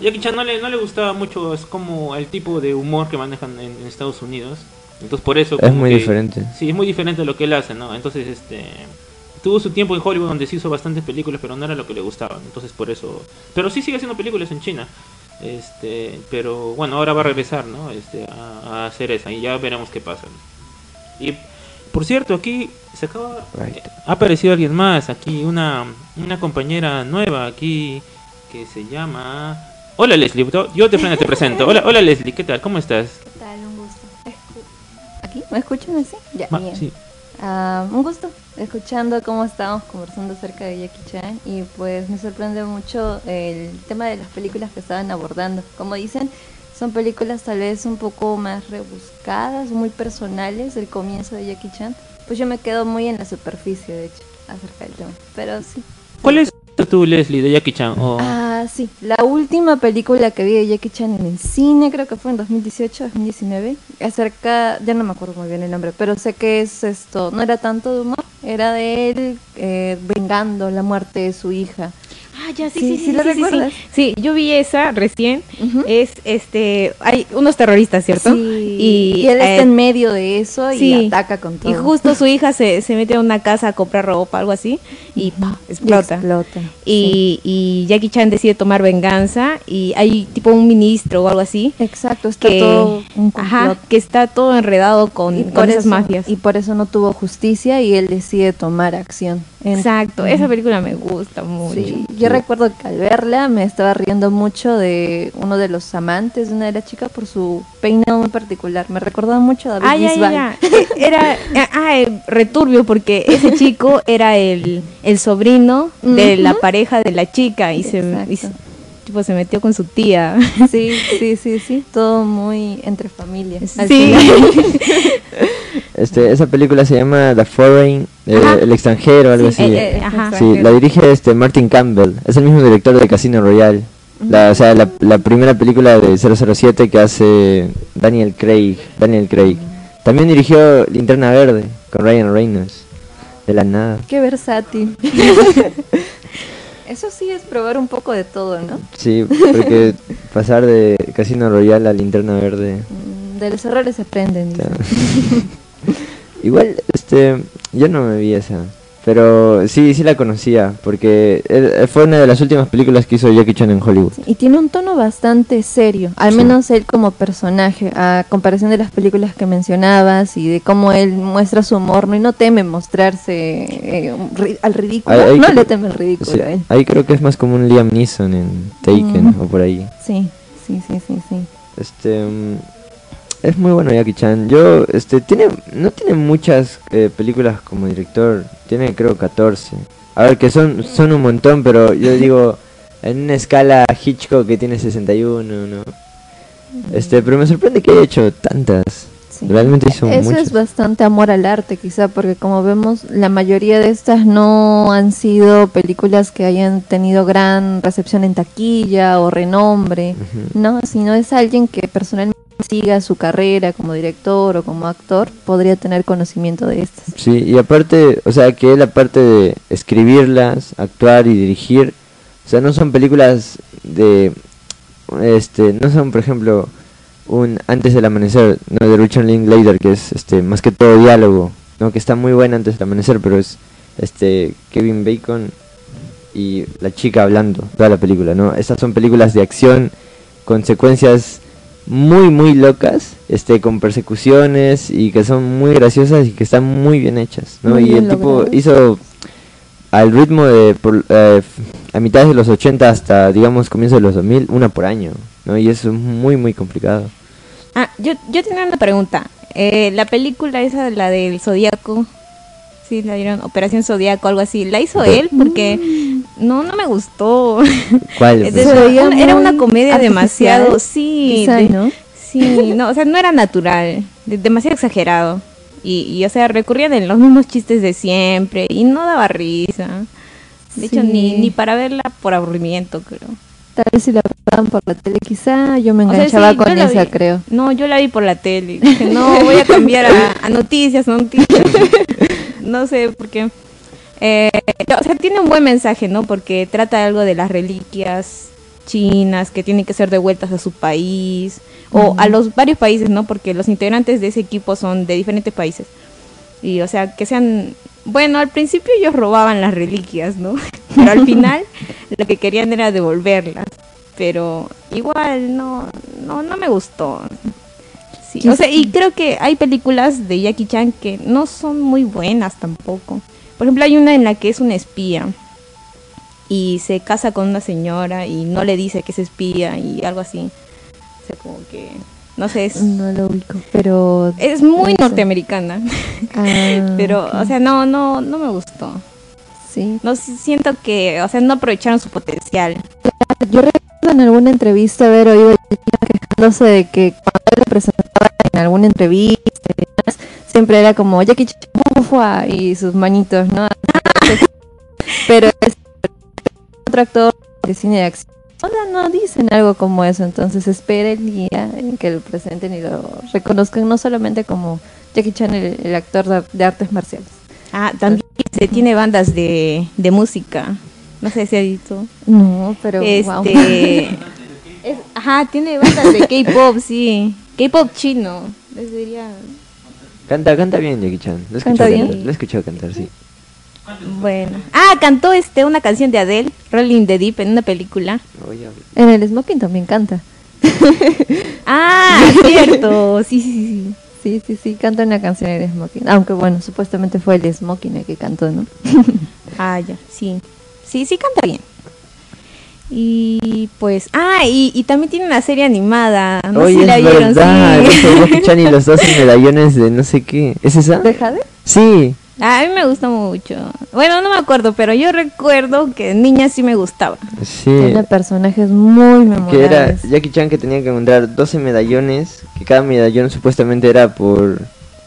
Jackie Chan no le, no le gustaba mucho, es como el tipo de humor que manejan en, en Estados Unidos. Entonces por eso... Es muy que- diferente. Sí, es muy diferente a lo que él hace, ¿no? Entonces, este... Tuvo su tiempo en Hollywood donde se hizo bastantes películas, pero no era lo que le gustaban. Entonces, por eso... Pero sí sigue haciendo películas en China. Este, pero bueno, ahora va a regresar, ¿no? Este, a, a hacer esa y ya veremos qué pasa. Y por cierto, aquí se acaba Right. ha aparecido alguien más, aquí una una compañera nueva aquí que se llama Hola Leslie, yo- yo de frente te presento. Hola, hola Leslie, ¿qué tal? ¿Cómo estás? ¿Qué tal? Un gusto. ¿Aquí? ¿Me escuchan así? Ya, Ma- bien. sí. Ah, un gusto escuchando cómo estábamos conversando acerca de Jackie Chan y pues me sorprende mucho el tema de las películas que estaban abordando. Como dicen, son películas tal vez un poco más rebuscadas, muy personales del comienzo de Jackie Chan. Pues yo me quedo muy en la superficie, de hecho, acerca del tema. Pero sí. ¿Cuál es tú Leslie de Jackie Chan? O- Ah, sí. La última película que vi de Jackie Chan en el cine, creo que fue en 2018, 2019. Acerca, ya no me acuerdo muy bien el nombre, pero sé que es esto. No era tanto de humor, era de él eh, vengando la muerte de su hija. Ah, ya, sí, Sí, sí, sí sí, lo sí, sí. Sí, yo vi esa recién. Es, este, hay unos terroristas, ¿cierto? Sí, y, él eh, está en medio de eso y sí. ataca con todo. Y justo su hija se, se mete a una casa a comprar ropa, algo así, y ¡pah! Y explota. explota. Y, y Jackie Chan decide tomar venganza y hay tipo un ministro o algo así. Sí. Exacto, está Que, todo un ajá, que está todo enredado con, con esas eso, mafias. Y por eso no tuvo justicia y él decide tomar acción. Exacto, esa película me gusta mucho. Sí, yo recuerdo que al verla me estaba riendo mucho de uno de los amantes de una de las chicas por su peinado muy particular. Me recordaba mucho a David Ah, ya, ya, Bisbal. ya. Eh, Era, eh, ah, eh, returbio porque ese chico era el, el sobrino de la pareja de la chica y se, y se- se metió con su tía. Sí, sí, sí, sí. Todo muy entre familias. Sí. Este, esa película se llama The Foreign, eh. El extranjero, algo Sí, así. eh, eh, ajá. Sí, la dirige este Martin Campbell, es el mismo director de Casino Royale. La, o sea, la, la primera película de 007 que hace Daniel Craig, Daniel Craig. También dirigió Linterna Verde con Ryan Reynolds. De la nada. Qué versátil. Eso sí es probar un poco de todo, ¿no? Sí, porque pasar de Casino Royale a Linterna Verde. Mm, De los errores se aprenden. Igual, este, yo no me vi esa. Pero sí, sí la conocía, porque eh, fue una de las últimas películas que hizo Jackie Chan en Hollywood. Y tiene un tono bastante serio, al Sí. menos él como personaje, a comparación de las películas que mencionabas y de cómo él muestra su humor, ¿no? y no teme mostrarse eh, ri- al ridículo, Ahí- ahí no creo- le teme al ridículo Sí, a él. ahí creo que es más como un Liam Neeson en Taken Ujú. o por ahí. Sí, sí, sí, sí, sí. Este mm, es muy bueno Jackie Chan. Yo este tiene no tiene muchas eh, películas como director, tiene creo 14. A ver que son son un montón, pero yo digo en una escala Hitchcock que tiene 61, ¿no? Este, pero me sorprende que haya hecho tantas. Sí. Realmente hizo Eso muchas. es bastante amor al arte, quizá, porque como vemos, la mayoría de estas no han sido películas que hayan tenido gran recepción en taquilla o renombre, no, sino es alguien que personalmente siga su carrera como director o como actor, podría tener conocimiento de estas. Sí, y aparte, o sea, que él aparte de escribirlas, actuar y dirigir, o sea, no son películas de, este, no son, por ejemplo, un Antes del Amanecer, no, de Richard Linklater, que es, este, más que todo diálogo, no, que está muy buena Antes del Amanecer, pero es, este, Kevin Bacon y la chica hablando toda la película, ¿no? Estas son películas de acción con secuencias muy muy locas, este con persecuciones y que son muy graciosas y que están muy bien hechas, ¿no? Muy y el tipo hizo al ritmo de por, eh, a mitad de los 80 hasta digamos comienzo de los 2000 una por año, ¿no? Y eso es muy muy complicado. Ah, yo, yo tenía una pregunta. Eh, la película esa, la del Zodíaco, sí, la dieron Operación Zodíaco, algo así. ¿La hizo él? Porque no, no me gustó. ¿Cuál? Una- era una comedia demasiado, sí, quizá, de- ¿no? sí, no, o sea, no era natural, de- demasiado exagerado. Y, y, o sea, recurrían en los mismos chistes de siempre y no daba risa. De hecho, ni, ni para verla por aburrimiento, creo. Tal vez si la pasaban por la tele, quizá yo me O sea, enganchaba sí, con esa, vi. creo. No, yo la vi por la tele. Dije, no, voy a cambiar a, a noticias, noticias. no sé, porque... eh, o sea, tiene un buen mensaje, ¿no? Porque trata algo de las reliquias chinas que tienen que ser devueltas a su país o a los varios países, ¿no? Porque los integrantes de ese equipo son de diferentes países. Y, o sea, que sean... Bueno, al principio ellos robaban las reliquias, ¿no? Pero al final lo que querían era devolverlas. Pero igual no, no, no me gustó. Sí, o sea, y creo que hay películas de Jackie Chan que no son muy buenas tampoco. Por ejemplo, hay una en la que es un espía y se casa con una señora y no le dice que es espía y algo así. O sea, como que, no sé, es, No lo ubico, pero... es muy no norteamericana. Ah, Pero, o sea, no, no, no me gustó. sí. No si- siento que, o sea, no aprovecharon su potencial. Yo recuerdo en alguna entrevista haber oído quejándose de que cuando él lo presentaba en alguna entrevista y demás, siempre era como Jackie Chan ufua", y sus manitos, ¿no? Pero es otro actor de cine de acción Oda no dicen algo como eso, entonces espera el día en que lo presenten y lo reconozcan no solamente como Jackie Chan, el, el actor de, de artes marciales. Ah, también se tiene bandas de, de música. No sé si ha visto. No, pero wow. Este, es- ajá, tiene bandas de K-pop, sí. K-pop chino. Les diría. Canta, canta bien Jackie Chan. Lo he ¿Canta escuchado bien? cantar, lo he escuchado cantar, sí. Bueno. Ah, cantó este una canción de Adele, Rolling the Deep, en una película. Oye, En el Smoking también canta. Ah, cierto. Sí, sí, sí. Sí, sí, sí, canta una canción en el Smoking. Aunque bueno, supuestamente fue el Smoking el que cantó, ¿no? Ah, ya, sí. Sí, sí canta bien. Y pues, ah, y, y también tiene una serie animada. No sé Oye, si la es vieron, verdad. sí. y los dos medallones de no sé qué. ¿Es esa? ¿De Jade? Sí. A mí me gusta mucho. Bueno, no me acuerdo, pero yo recuerdo que de niña sí me gustaba. Sí. Tiene personajes muy Que era memorables. Jackie Chan que tenía que encontrar 12 medallones, que cada medallón supuestamente era por...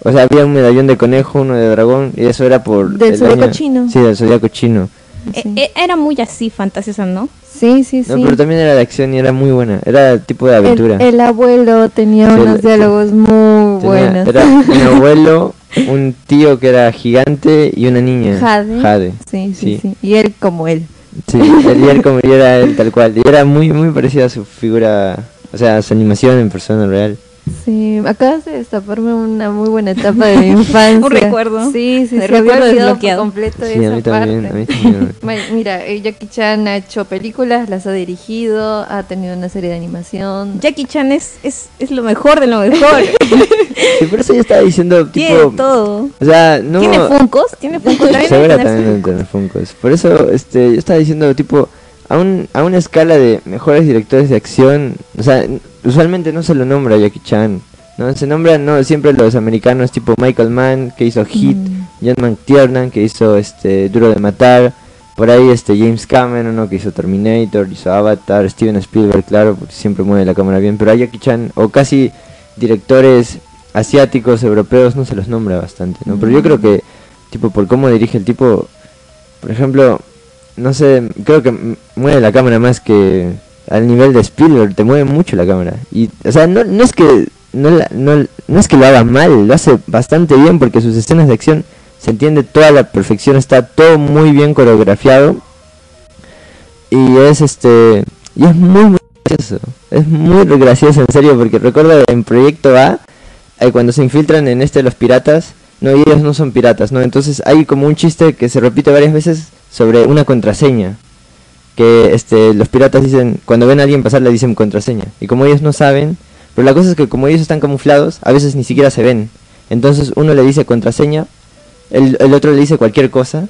O sea, había un medallón de conejo, uno de dragón, y eso era por... Del el zodiaco chino. Sí, del zodiaco chino. E- Sí. e- era muy así, fantasiosa, ¿no? Sí, sí, sí. No, pero también era de acción y era muy buena. Era tipo de aventura. El, el abuelo tenía Sí, unos el- diálogos muy buenos. Era un abuelo, un tío que era gigante y una niña. Jade. Jade. Sí, sí, Sí. sí, Y él como él. Sí, él y él como y era él tal cual. Y era muy, muy parecida a su figura, o sea, a su animación en persona real. Sí, acabas de destaparme una muy buena etapa de mi infancia. Un recuerdo. Sí, sí, sí. recuerdo había olvidado por desbloqueado. completo Sí, a esa mí también, parte. a mí también. Mira, eh, Jackie Chan ha hecho películas, las ha dirigido, ha tenido una serie de animación. Jackie Chan es, es, es lo mejor de lo mejor. Sí, por eso yo estaba diciendo, Tiene tipo... todo. O sea, no... ¿Tiene Funkos? ¿Tiene Funkos? También tener Funkos. Por eso este, yo estaba diciendo, tipo, a, un, a una escala de mejores directores de acción, o sea, usualmente no se lo nombra Jackie Chan. ¿no? Se nombran no siempre los americanos tipo Michael Mann, que hizo Hit, Mm. John McTiernan, que hizo este Duro de Matar, por ahí este James Cameron, ¿no? que hizo Terminator, hizo Avatar, Steven Spielberg, claro, porque siempre mueve la cámara bien, pero a Jackie Chan, o casi directores asiáticos, europeos, no se los nombra bastante, ¿no? Pero yo creo que, tipo, por cómo dirige el tipo, por ejemplo, no sé, creo que mueve la cámara más que al nivel de Spielberg, te mueve mucho la cámara. Y, o sea, no, no es que no, no, no es que lo haga mal, lo hace bastante bien porque sus escenas de acción se entiende toda la perfección, está todo muy bien coreografiado. Y es este y es muy muy gracioso. Es muy gracioso en serio porque recuerdo en Proyecto A eh, cuando se infiltran en este los piratas, no y ellos no son piratas, ¿no? Entonces hay como un chiste que se repite varias veces sobre una contraseña. Que este los piratas dicen, cuando ven a alguien pasar le dicen contraseña. Y como ellos no saben, pero la cosa es que como ellos están camuflados, a veces ni siquiera se ven. Entonces uno le dice contraseña, el, el otro le dice cualquier cosa.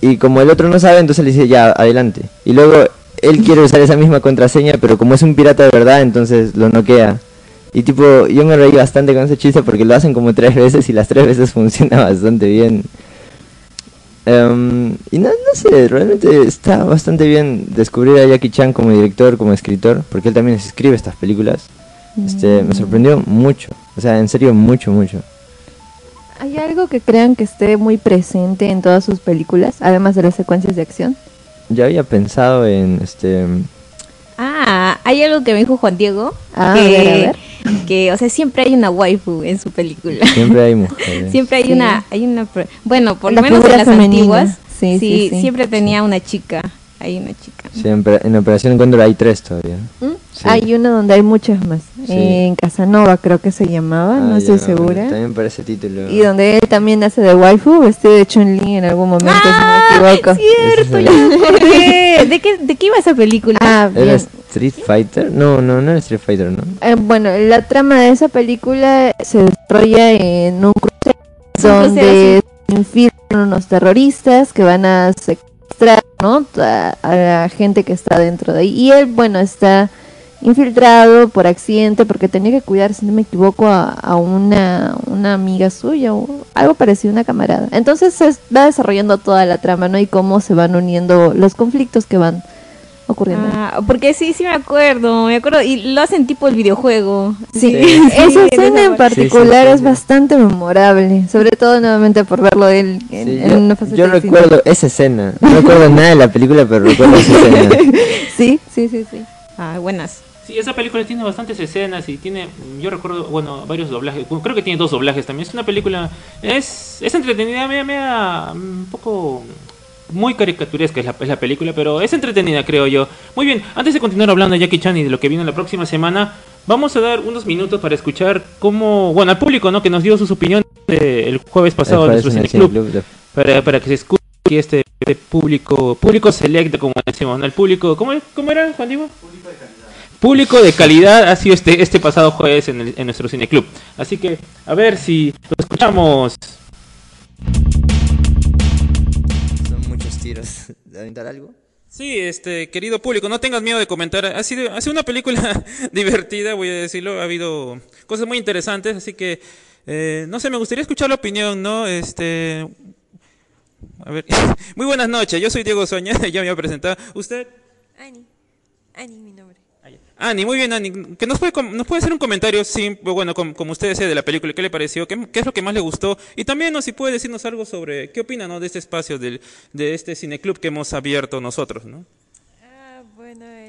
Y como el otro no sabe, entonces le dice ya, adelante. Y luego él quiere usar esa misma contraseña, pero como es un pirata de verdad, entonces lo noquea. Y tipo, yo me reí bastante con ese chiste porque lo hacen como tres veces y las tres veces funciona bastante bien. Em, y no, no sé, realmente está bastante bien descubrir a Jackie Chan como director, como escritor, porque él también escribe estas películas. Este, me sorprendió mucho, o sea, en serio, mucho, mucho. ¿Hay algo que crean que esté muy presente en todas sus películas, además de las secuencias de acción? Yo había pensado en, este, Ah, hay algo que me dijo Juan Diego. Ah, a que, ver, a ver. Que, o sea, siempre hay una waifu en su película. siempre hay mujeres. Siempre hay Sí. una, hay una, bueno, por lo menos en las femenina. antiguas, Sí, sí, sí. siempre tenía una chica, hay una chica. Siempre, en Operación Cóndor hay tres todavía. ¿Mm? Sí. Hay uno donde hay muchas más. Sí. En Casanova creo que se llamaba, Ah, no estoy segura. También para ese título. Y donde él también hace de waifu, vestido de Chun-Li en algún momento, si no me equivoco. cierto, acordé. ¿De qué, ¿De qué iba esa película? Ah, ¿Era bien. Street Fighter? No, no, no era Street Fighter, ¿no? Eh, bueno, la trama de esa película se desarrolla en un crucero Es donde se infiltran unos terroristas que van a secuestrar ¿no? a, a la gente que está dentro de ahí. Y él, bueno, está infiltrado por accidente porque tenía que cuidar, si no me equivoco, a, a una, una amiga suya o algo parecido, una camarada. Entonces se va desarrollando toda la trama, ¿no? Y cómo se van uniendo los conflictos que van ocurriendo. Ah, porque sí, sí me acuerdo, me acuerdo. Y lo hacen tipo el videojuego. Sí, Sí. esa Sí, escena en particular Sí, sí, sí, es sí. bastante memorable, sobre todo nuevamente por verlo él en, Sí, en yo, una faceta yo recuerdo esa escena. No recuerdo nada de la película, pero recuerdo esa escena. Sí, sí, sí, sí. Ah, buenas. Sí, esa película tiene bastantes escenas y tiene, yo recuerdo, bueno, varios doblajes. Creo que tiene dos doblajes también. Es una película, es, es entretenida, me, me da un poco muy caricaturesca es la, es la película, pero es entretenida, creo yo. Muy bien, antes de continuar hablando de Jackie Chan y de lo que viene la próxima semana, vamos a dar unos minutos para escuchar cómo, bueno, al público, ¿no? Que nos dio sus opiniones el jueves pasado El en jueves nuestro en cineclub. De- para, para que se escuche este, este público público selecto como decimos ¿no? el público ¿cómo, cómo era Juan Diego? público de calidad público de calidad ha sido este este pasado jueves en, el- en nuestro cineclub así que a ver si lo escuchamos Son muchos tiros. ¿De aventar algo? Sí, este, querido público, no tengas miedo de comentar. Ha sido, ha sido una película divertida, voy a decirlo. Ha habido cosas muy interesantes, así que, eh, no sé, me gustaría escuchar la opinión, ¿no? Este, a ver, muy buenas noches. Yo soy Diego Soña, ya me voy a presentar. ¿Usted? Ani. Ani, mi nombre. Ani, muy bien, Ani. Que nos puede, nos puede hacer un comentario, sí, bueno, com- como usted desea de la película, ¿qué le pareció? ¿Qué, es lo que más le gustó? Y también, ¿no? Si puede decirnos algo sobre qué opina, ¿no? De este espacio, del, de este cineclub que hemos abierto nosotros, ¿no? Ah, bueno, el,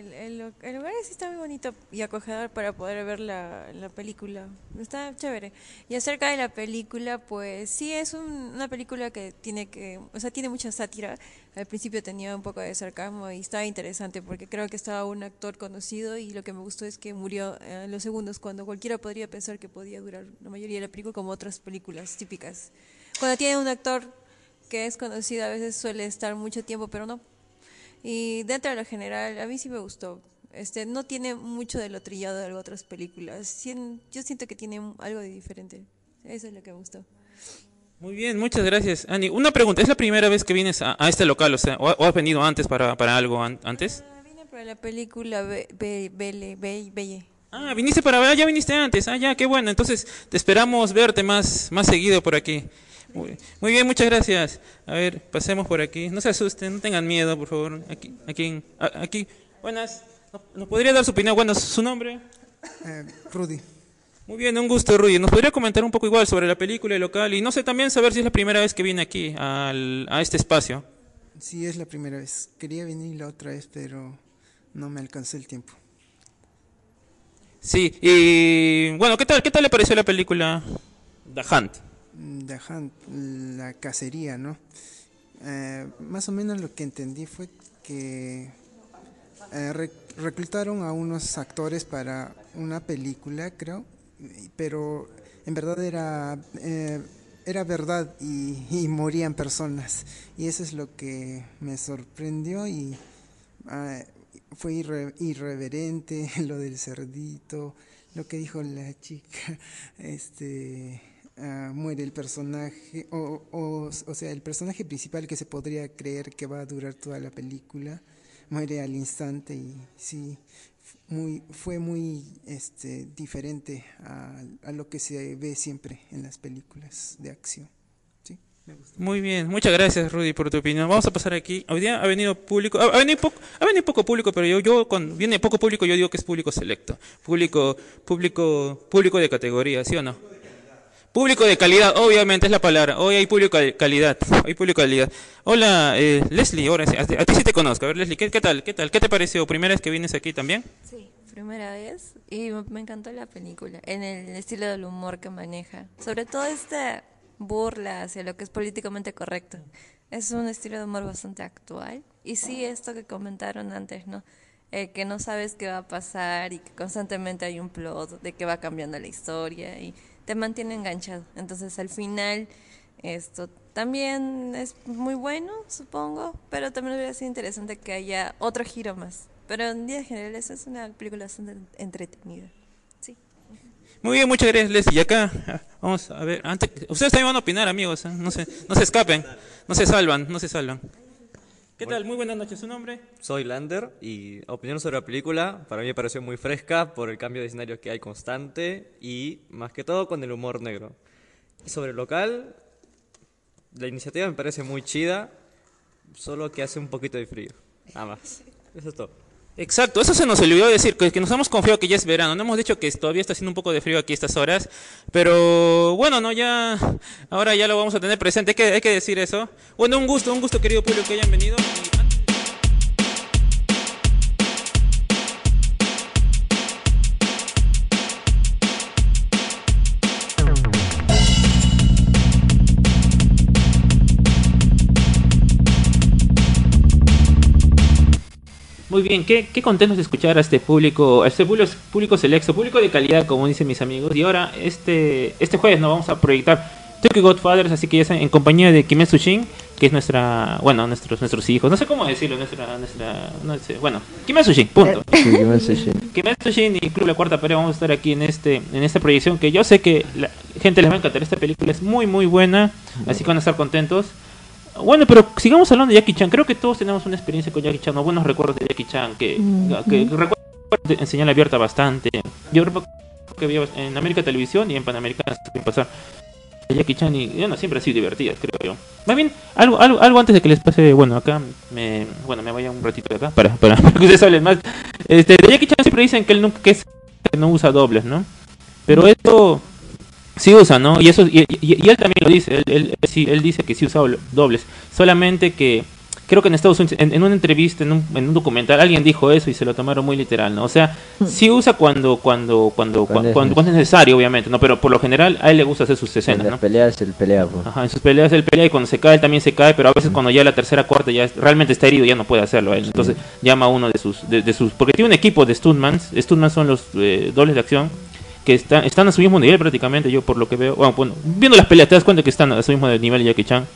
el, lugar sí está muy bonito y acogedor para poder ver la, la película. Está chévere. Y acerca de la película, pues sí es un- una película que tiene que, o sea, tiene mucha sátira. Al principio tenía un poco de sarcasmo y estaba interesante porque creo que estaba un actor conocido y lo que me gustó es que murió eh, en los segundos cuando cualquiera podría pensar que podía durar la mayoría de la película como otras películas típicas. Cuando tiene un actor que es conocido a veces suele estar mucho tiempo, pero no. Y dentro de lo general, a mí sí me gustó. Este, no tiene mucho de lo trillado de otras películas. Sien- Yo siento que tiene algo de diferente. Eso es lo que me gustó. Muy bien, muchas gracias, Ani. Una pregunta, ¿es la primera vez que vienes a, a este local, o sea, o, o has venido antes para, para algo an- antes? Ah, vine para la película Be- Be- Belle, Be- Belle. Ah, viniste para ver, ah, ya viniste antes, ah, ya, qué bueno, entonces te esperamos verte más, más seguido por aquí. Muy, muy bien, muchas gracias. A ver, pasemos por aquí, no se asusten, no tengan miedo, por favor. Aquí, aquí, aquí. Buenas, ¿nos- ¿nos podría dar su opinión? Bueno, su nombre. Eh, Rudy. Muy bien, un gusto, Rudy. ¿Nos podría comentar un poco igual sobre la película y local? Y no sé, también saber si es la primera vez que viene aquí, al, a este espacio. Sí, es la primera vez. Quería venir la otra vez, pero no me alcanzó el tiempo. Sí, y bueno, ¿qué tal, qué tal le pareció la película The Hunt? The Hunt, la cacería, ¿no? Eh, más o menos lo que entendí fue que eh, re- reclutaron a unos actores para una película, creo, pero en verdad era, eh, era verdad y, morían personas. Y eso es lo que me sorprendió y ah, fue irre- irreverente lo del cerdito, lo que dijo la chica, este ah, muere el personaje, o, o, o sea, el personaje principal que se podría creer que va a durar toda la película, muere al instante y sí, muy, fue muy este, diferente a, a lo que se ve siempre en las películas de acción. Sí. Muy bien, muchas gracias Rudy por tu opinión. Vamos a pasar aquí. Hoy día ha venido público, ha, ha venido poco, ha venido poco público, pero yo, yo cuando viene poco público yo digo que es público selecto, público, público, público de categoría, ¿sí o no? Público de calidad, obviamente es la palabra. Hoy hay público de calidad. Hay público de calidad. Hola, eh, Leslie, ahora sí, a, ti sí te conozco. A ver, Leslie, ¿qué, qué tal? ¿Qué tal? ¿Qué te pareció? ¿Primera vez que vienes aquí también? Sí, primera vez y me encantó la película, en el estilo del humor que maneja. Sobre todo esta burla hacia lo que es políticamente correcto. Es un estilo de humor bastante actual. Y sí, esto que comentaron antes, ¿no? Eh, que no sabes qué va a pasar y que constantemente hay un plot de que va cambiando la historia y te mantiene enganchado. Entonces al final esto también es muy bueno, supongo, pero también hubiera sido interesante que haya otro giro más. Pero en días generales es una película bastante entretenida. Sí. Muy bien, muchas gracias, Leslie. Y acá, ah, vamos a ver, antes, ustedes también van a opinar, amigos, ¿eh? no, se, no se escapen, no se salvan, no se salvan. ¿Qué tal? Muy buenas noches, ¿su nombre? Soy Lander y opinión sobre la película, para mí me pareció muy fresca por el cambio de escenario que hay constante y más que todo con el humor negro. Y sobre el local, la iniciativa me parece muy chida, solo que hace un poquito de frío, nada más. Eso es todo. Exacto, eso se nos olvidó decir, que, nos hemos confiado que ya es verano, no hemos dicho que todavía está haciendo un poco de frío aquí estas horas, pero bueno, no, ya, ahora ya lo vamos a tener presente, hay que, hay que decir eso. Bueno, un gusto, un gusto querido público que hayan venido. Muy bien, qué, qué contentos de escuchar a este público, a este público, público selecto, público de calidad, como dicen mis amigos. Y ahora, este, este jueves nos vamos a proyectar Tokyo Godfathers, así que ya saben, en compañía de Kimetsu Shin, que es nuestra, bueno, nuestros, nuestros hijos, no sé cómo decirlo, nuestra, nuestra, no sé, bueno, Kimetsu Shin, punto. Sí, hace shit. Kimetsu Shin y Club La Cuarta Pared vamos a estar aquí en este en esta proyección que yo sé que la gente les va a encantar. Esta película es muy muy buena, así que van a estar contentos. Bueno, pero sigamos hablando de Jackie Chan. Creo que todos tenemos una experiencia con Jackie Chan, o buenos recuerdos de Jackie Chan, que, que recuerdo en señal abierta bastante. Yo recuerdo que había en América Televisión y en Panamericana también pasar Jackie Chan y bueno, siempre ha sido divertidas, creo yo. Más bien, algo, algo, algo antes de que les pase, bueno, acá me, bueno, me vaya un ratito de acá para, para, para que ustedes hablen más. Este, de Jackie Chan siempre dicen que él nunca que es- que no usa dobles, ¿no? Pero esto sí usa, ¿no? Y eso y, y- y él también lo dice, él, él, sí, él dice que sí usa dobles, solamente que creo que en Estados Unidos, en, en una entrevista, en un, en un documental, alguien dijo eso y se lo tomaron muy literal, ¿no? O sea, sí usa cuando cuando cuando Cuando cuando, es cuando, es necesario, obviamente, ¿no? Pero por lo general a él le gusta hacer sus En escenas, las ¿no? peleas, el pelea, pues. Ajá, en sus peleas él pelea y cuando se cae él también se cae, pero a veces cuando ya la tercera cuarta ya realmente está herido ya no puede hacerlo él. Entonces llama a uno de sus, de, de sus, porque tiene un equipo de stuntmans, stuntmans son los eh, dobles de acción que están, están a su mismo nivel prácticamente, yo por lo que veo, bueno, bueno, viendo las peleas te das cuenta que están a su mismo nivel Jackie Chan.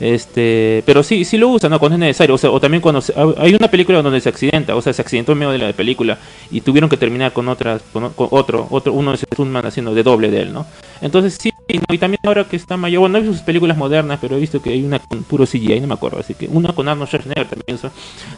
Este, pero sí, sí lo usa, ¿no? Cuando es necesario. O sea, o también cuando se- hay una película donde se accidenta, o sea, se accidentó en medio de la película y tuvieron que terminar con otras, con, otro, otro, uno de esos stuntman haciendo de doble de él, ¿no? Entonces sí, ¿no? y también ahora que está mayor, bueno, no he visto sus películas modernas, pero he visto que hay una con puro CGI, no me acuerdo, así que una con Arnold Schwarzenegger también usa.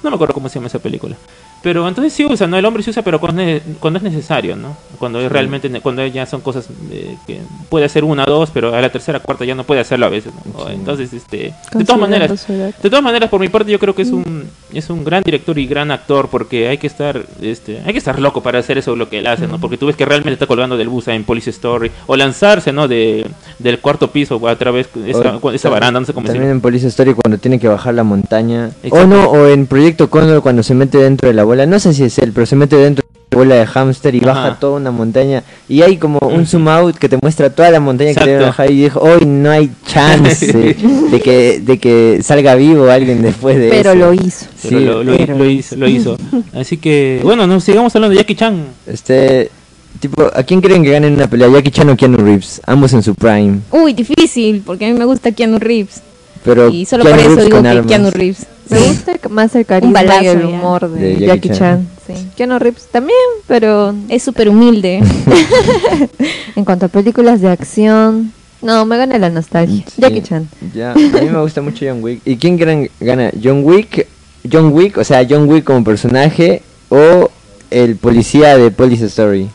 No me acuerdo cómo se llama esa película. Pero entonces sí usa, ¿no? El hombre sí usa, pero cuando es, cuando es necesario, ¿no? Cuando es realmente, cuando ya son cosas eh, que puede hacer una, dos, pero a la tercera, cuarta ya no puede hacerlo a veces, ¿no? Entonces, este, de todas maneras, de todas maneras, por mi parte, yo creo que es un es un gran director y gran actor porque hay que estar este hay que estar loco para hacer eso lo que él hace, ¿no? Porque tú ves que realmente está colgando del bus en Police Story o lanzarse, ¿no? De del cuarto piso a través de esa, O esa baranda, no sé cómo También en Police Story cuando tiene que bajar la montaña. O no, o en Proyecto Cóndor cuando se mete dentro de la bola. No sé si es él, pero se mete dentro de la bola de hámster y Ajá. baja toda una montaña. Y hay como un zoom out que te muestra toda la montaña que debe bajar. Y dijo, hoy no hay chance de que de que salga vivo alguien después de Pero eso. lo hizo. Sí, Pero lo, lo- pero- lo hizo, lo hizo. Así que, bueno, no sigamos hablando de Jackie Chan. Este, tipo, ¿a quién creen que gane en una pelea? Jackie Chan o Keanu Reeves, ambos en su prime. Uy, difícil, porque a mí me gusta Keanu Reeves. Pero Y solo Keanu por eso Reeves digo con que armas. Keanu Reeves. Me gusta más el carisma balazo y el humor de, De Jackie Jackie, Chan. Chan. Sí. Keanu Reeves también, pero Es súper humilde. en cuanto a películas de acción, no, me gana la nostalgia. Sí, Jackie Chan. Ya, a mí me gusta mucho John Wick. ¿Y quién creen gana? ¿John Wick? John Wick, o sea, John Wick como personaje o el policía de Police Story.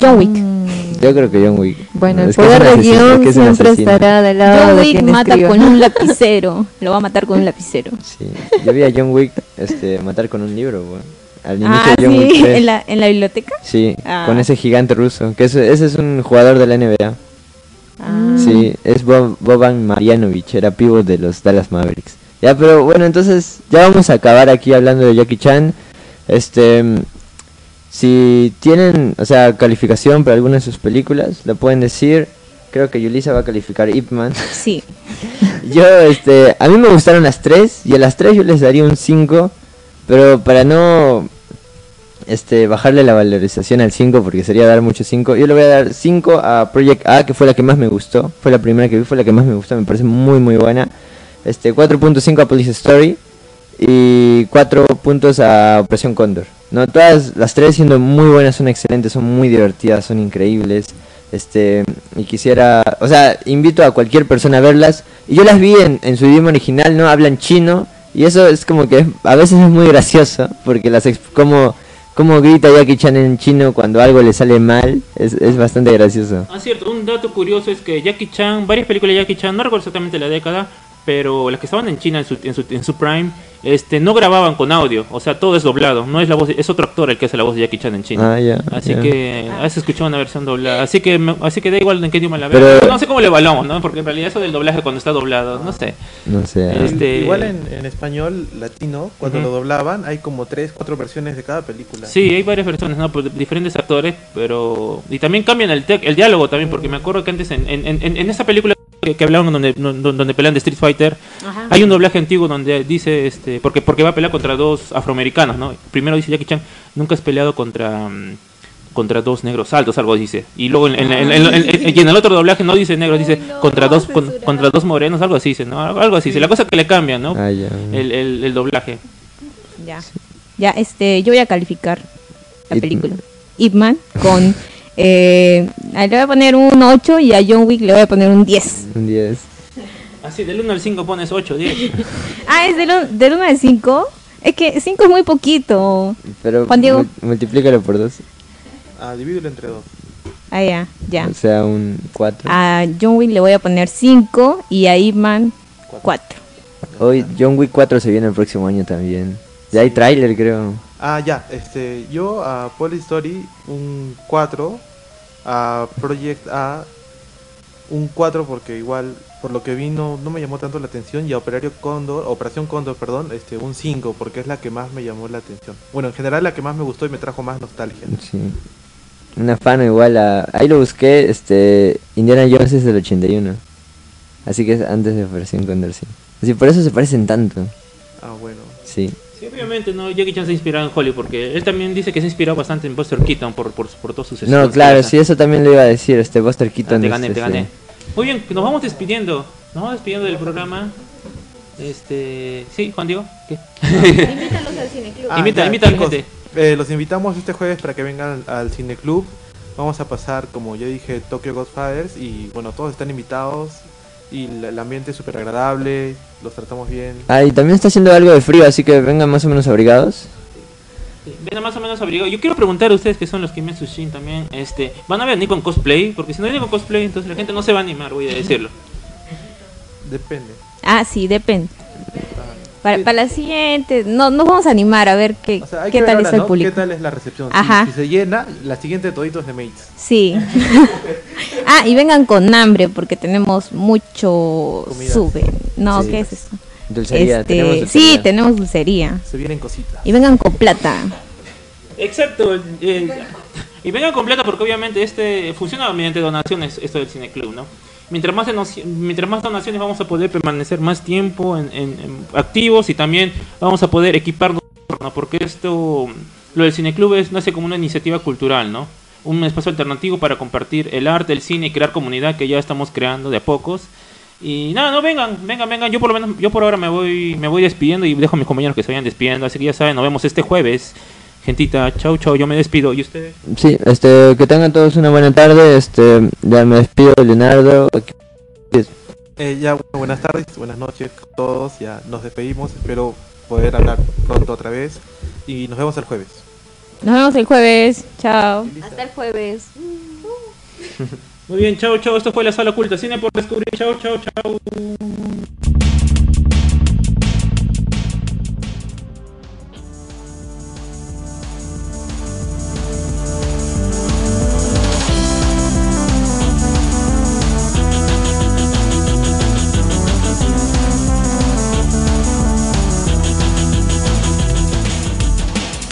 John Wick. Mm, Yo creo que John Wick. Bueno, el poder de guion es siempre asesino. estará del lado John de Wick quien mata escriba. con un lapicero. Lo va a matar con un lapicero. Sí, yo vi a John Wick este, matar con un libro, weón. Al inicio Ah, de John Wick sí, 3. en la, en la biblioteca. Sí, Ah. con ese gigante ruso. Que ese, ese es un jugador de la NBA. Ah. Sí, es Bob- Boban Marjanovic, era pivot de los Dallas Mavericks. Ya, pero bueno, entonces ya vamos a acabar aquí hablando de Jackie Chan. Este, si tienen, o sea, calificación para alguna de sus películas, lo pueden decir. Creo que Yulisa va a calificar Ip Man. Sí. Yo, este, a mí me gustaron las tres y a las tres yo les daría un 5, pero para no, este, bajarle la valorización al 5 porque sería dar mucho 5, yo le voy a dar 5 a Project A, que fue la que más me gustó, fue la primera que vi, fue la que más me gustó, me parece muy muy buena. Este, 4.5 a Police Story y 4 puntos a Operación Cóndor. No, todas las tres siendo muy buenas, son excelentes, son muy divertidas, son increíbles. Este, y quisiera, o sea, invito a cualquier persona a verlas. Y yo las vi en, en su idioma original, ¿no? Hablan chino. Y eso es como que a veces es muy gracioso, porque las como, como grita Jackie Chan en chino cuando algo le sale mal, es, es bastante gracioso. Ah, cierto, un dato curioso es que Jackie Chan, varias películas de Jackie Chan, no recuerdo exactamente la década, pero las que estaban en China en su, en su, en su prime, este no grababan con audio, o sea, todo es doblado, no es la voz, es otro actor el que hace la voz de Jackie Chan en China. Ah, ya, Así que has escuchado una versión doblada, así que me- así que da igual en qué idioma la veas. No sé cómo le evaluamos, ¿no? Porque en realidad eso del doblaje cuando está doblado, no sé. No sé. Este- Igual en, en español latino, cuando lo doblaban, hay como tres, cuatro versiones de cada película. Sí, hay varias versiones, ¿no? Por diferentes actores, pero... Y también cambian el, tec- el diálogo también, porque me acuerdo que antes en, en, en, en esa película que, que hablaban donde, donde, donde pelean de Street Fighter, Ajá. hay un doblaje antiguo donde dice, este porque porque va a pelear contra dos afroamericanos, ¿no? Primero dice Jackie Chan, nunca has peleado contra... mm, contra dos negros altos, algo dice. Y luego en, en- en- en- en- y en el otro doblaje no dice negro, dice contra dos con- contra dos morenos, algo así dice, ¿no? Algo así. dice. La cosa es que le cambian, ¿no? Ah, ya. El, el, el doblaje. Ya. Ya, este, yo voy a calificar la Ip- película. Ip Man con... Eh, le voy a poner un 8 y a John Wick le voy a poner un 10. Un 10. Así, del 1 al 5 pones 8, 10. Ah, es del, del 1 al 5. Es que 5 es muy poquito. Pero Juan Diego. mul- multiplícalo por 2. Ah, divídelo entre dos. Ah, ya, ya. O sea, un 4. A John Wick le voy a poner 5 y a Ip Man 4. Hoy John Wick 4 se viene el próximo año también. Ya hay tráiler, creo. Ah, ya, este, yo a Police Story un 4, a Project A un 4 porque igual por lo que vi no, no me llamó tanto la atención y a Operario Cóndor, Operación Cóndor, perdón, este un 5 porque es la que más me llamó la atención. Bueno, en general la que más me gustó y me trajo más nostalgia. Sí. Una fan igual a... Ahí lo busqué, este... Indiana Jones es del 81. Así que es antes de Operación Condor, sí. Así, por eso se parecen tanto. Ah, bueno. Sí. Sí, obviamente, ¿no? Jackie Chan se ha inspirado en Hollywood porque él también dice que se ha inspirado bastante en Buster Keaton por, por, por todos sus No, claro, sí, eso también lo iba a decir, este Buster Ah, Keaton. te es, gané, te este, gané. Muy bien, nos vamos despidiendo. Nos vamos despidiendo del programa. Este, sí, Juan Diego, ¿qué? Invítalos al Cine Club. Ah, invita, ya, invita a la chicos, gente. eh, los invitamos este jueves para que vengan al, al Cine Club. Vamos a pasar, como ya dije, Tokyo Godfathers y bueno, todos están invitados y la- el ambiente es súper agradable, los tratamos bien. Ah, y también está haciendo algo de frío, así que vengan más o menos abrigados. Ven más o menos abrigado. Yo quiero preguntar a ustedes que son los Kimetsu Shin también, este, ¿van a venir con cosplay? Porque si no vienen con cosplay, entonces la gente no se va a animar, voy a decirlo. Depende. Ah, sí, depende. Para, para la siguiente, no, nos vamos a animar a ver qué, O sea, qué tal ahora, es el ¿no? público. ¿Qué tal es la recepción? Si- Ajá. Si, se llena, la siguiente todito es de Mates. Sí. ah, y vengan con hambre porque tenemos mucho Comida. sube. No, Sí. ¿qué es eso? Dulcería, Este, tenemos Sí, dulcería. tenemos dulcería. Se vienen cositas. Y vengan con plata. Exacto. eh, y vengan con plata porque obviamente este funciona mediante donaciones, esto del Cine Club, ¿no? Mientras más, mientras más donaciones vamos a poder permanecer más tiempo en, activos y también vamos a poder equiparnos, ¿no? Porque esto, lo del Cine Club es, nace como una iniciativa cultural, ¿no? Un espacio alternativo para compartir el arte, el cine y crear comunidad que ya estamos creando de a pocos. Y nada, no vengan, vengan, vengan. Yo por lo menos, yo por ahora me voy, me voy despidiendo y dejo a mis compañeros que se vayan despidiendo. Así que ya saben, nos vemos este jueves. Gentita, chau, chau, yo me despido. ¿Y ustedes? Sí, este, que tengan todos una buena tarde, este, ya me despido, Leonardo. Eh, ya, bueno, buenas tardes, buenas noches a todos. Ya nos despedimos. Espero poder hablar pronto otra vez. Y nos vemos el jueves. Nos vemos el jueves. Chao. Hasta el jueves. Muy bien, chau, chau. Esto fue la sala oculta. Cine por descubrir. Chau, chau, chau.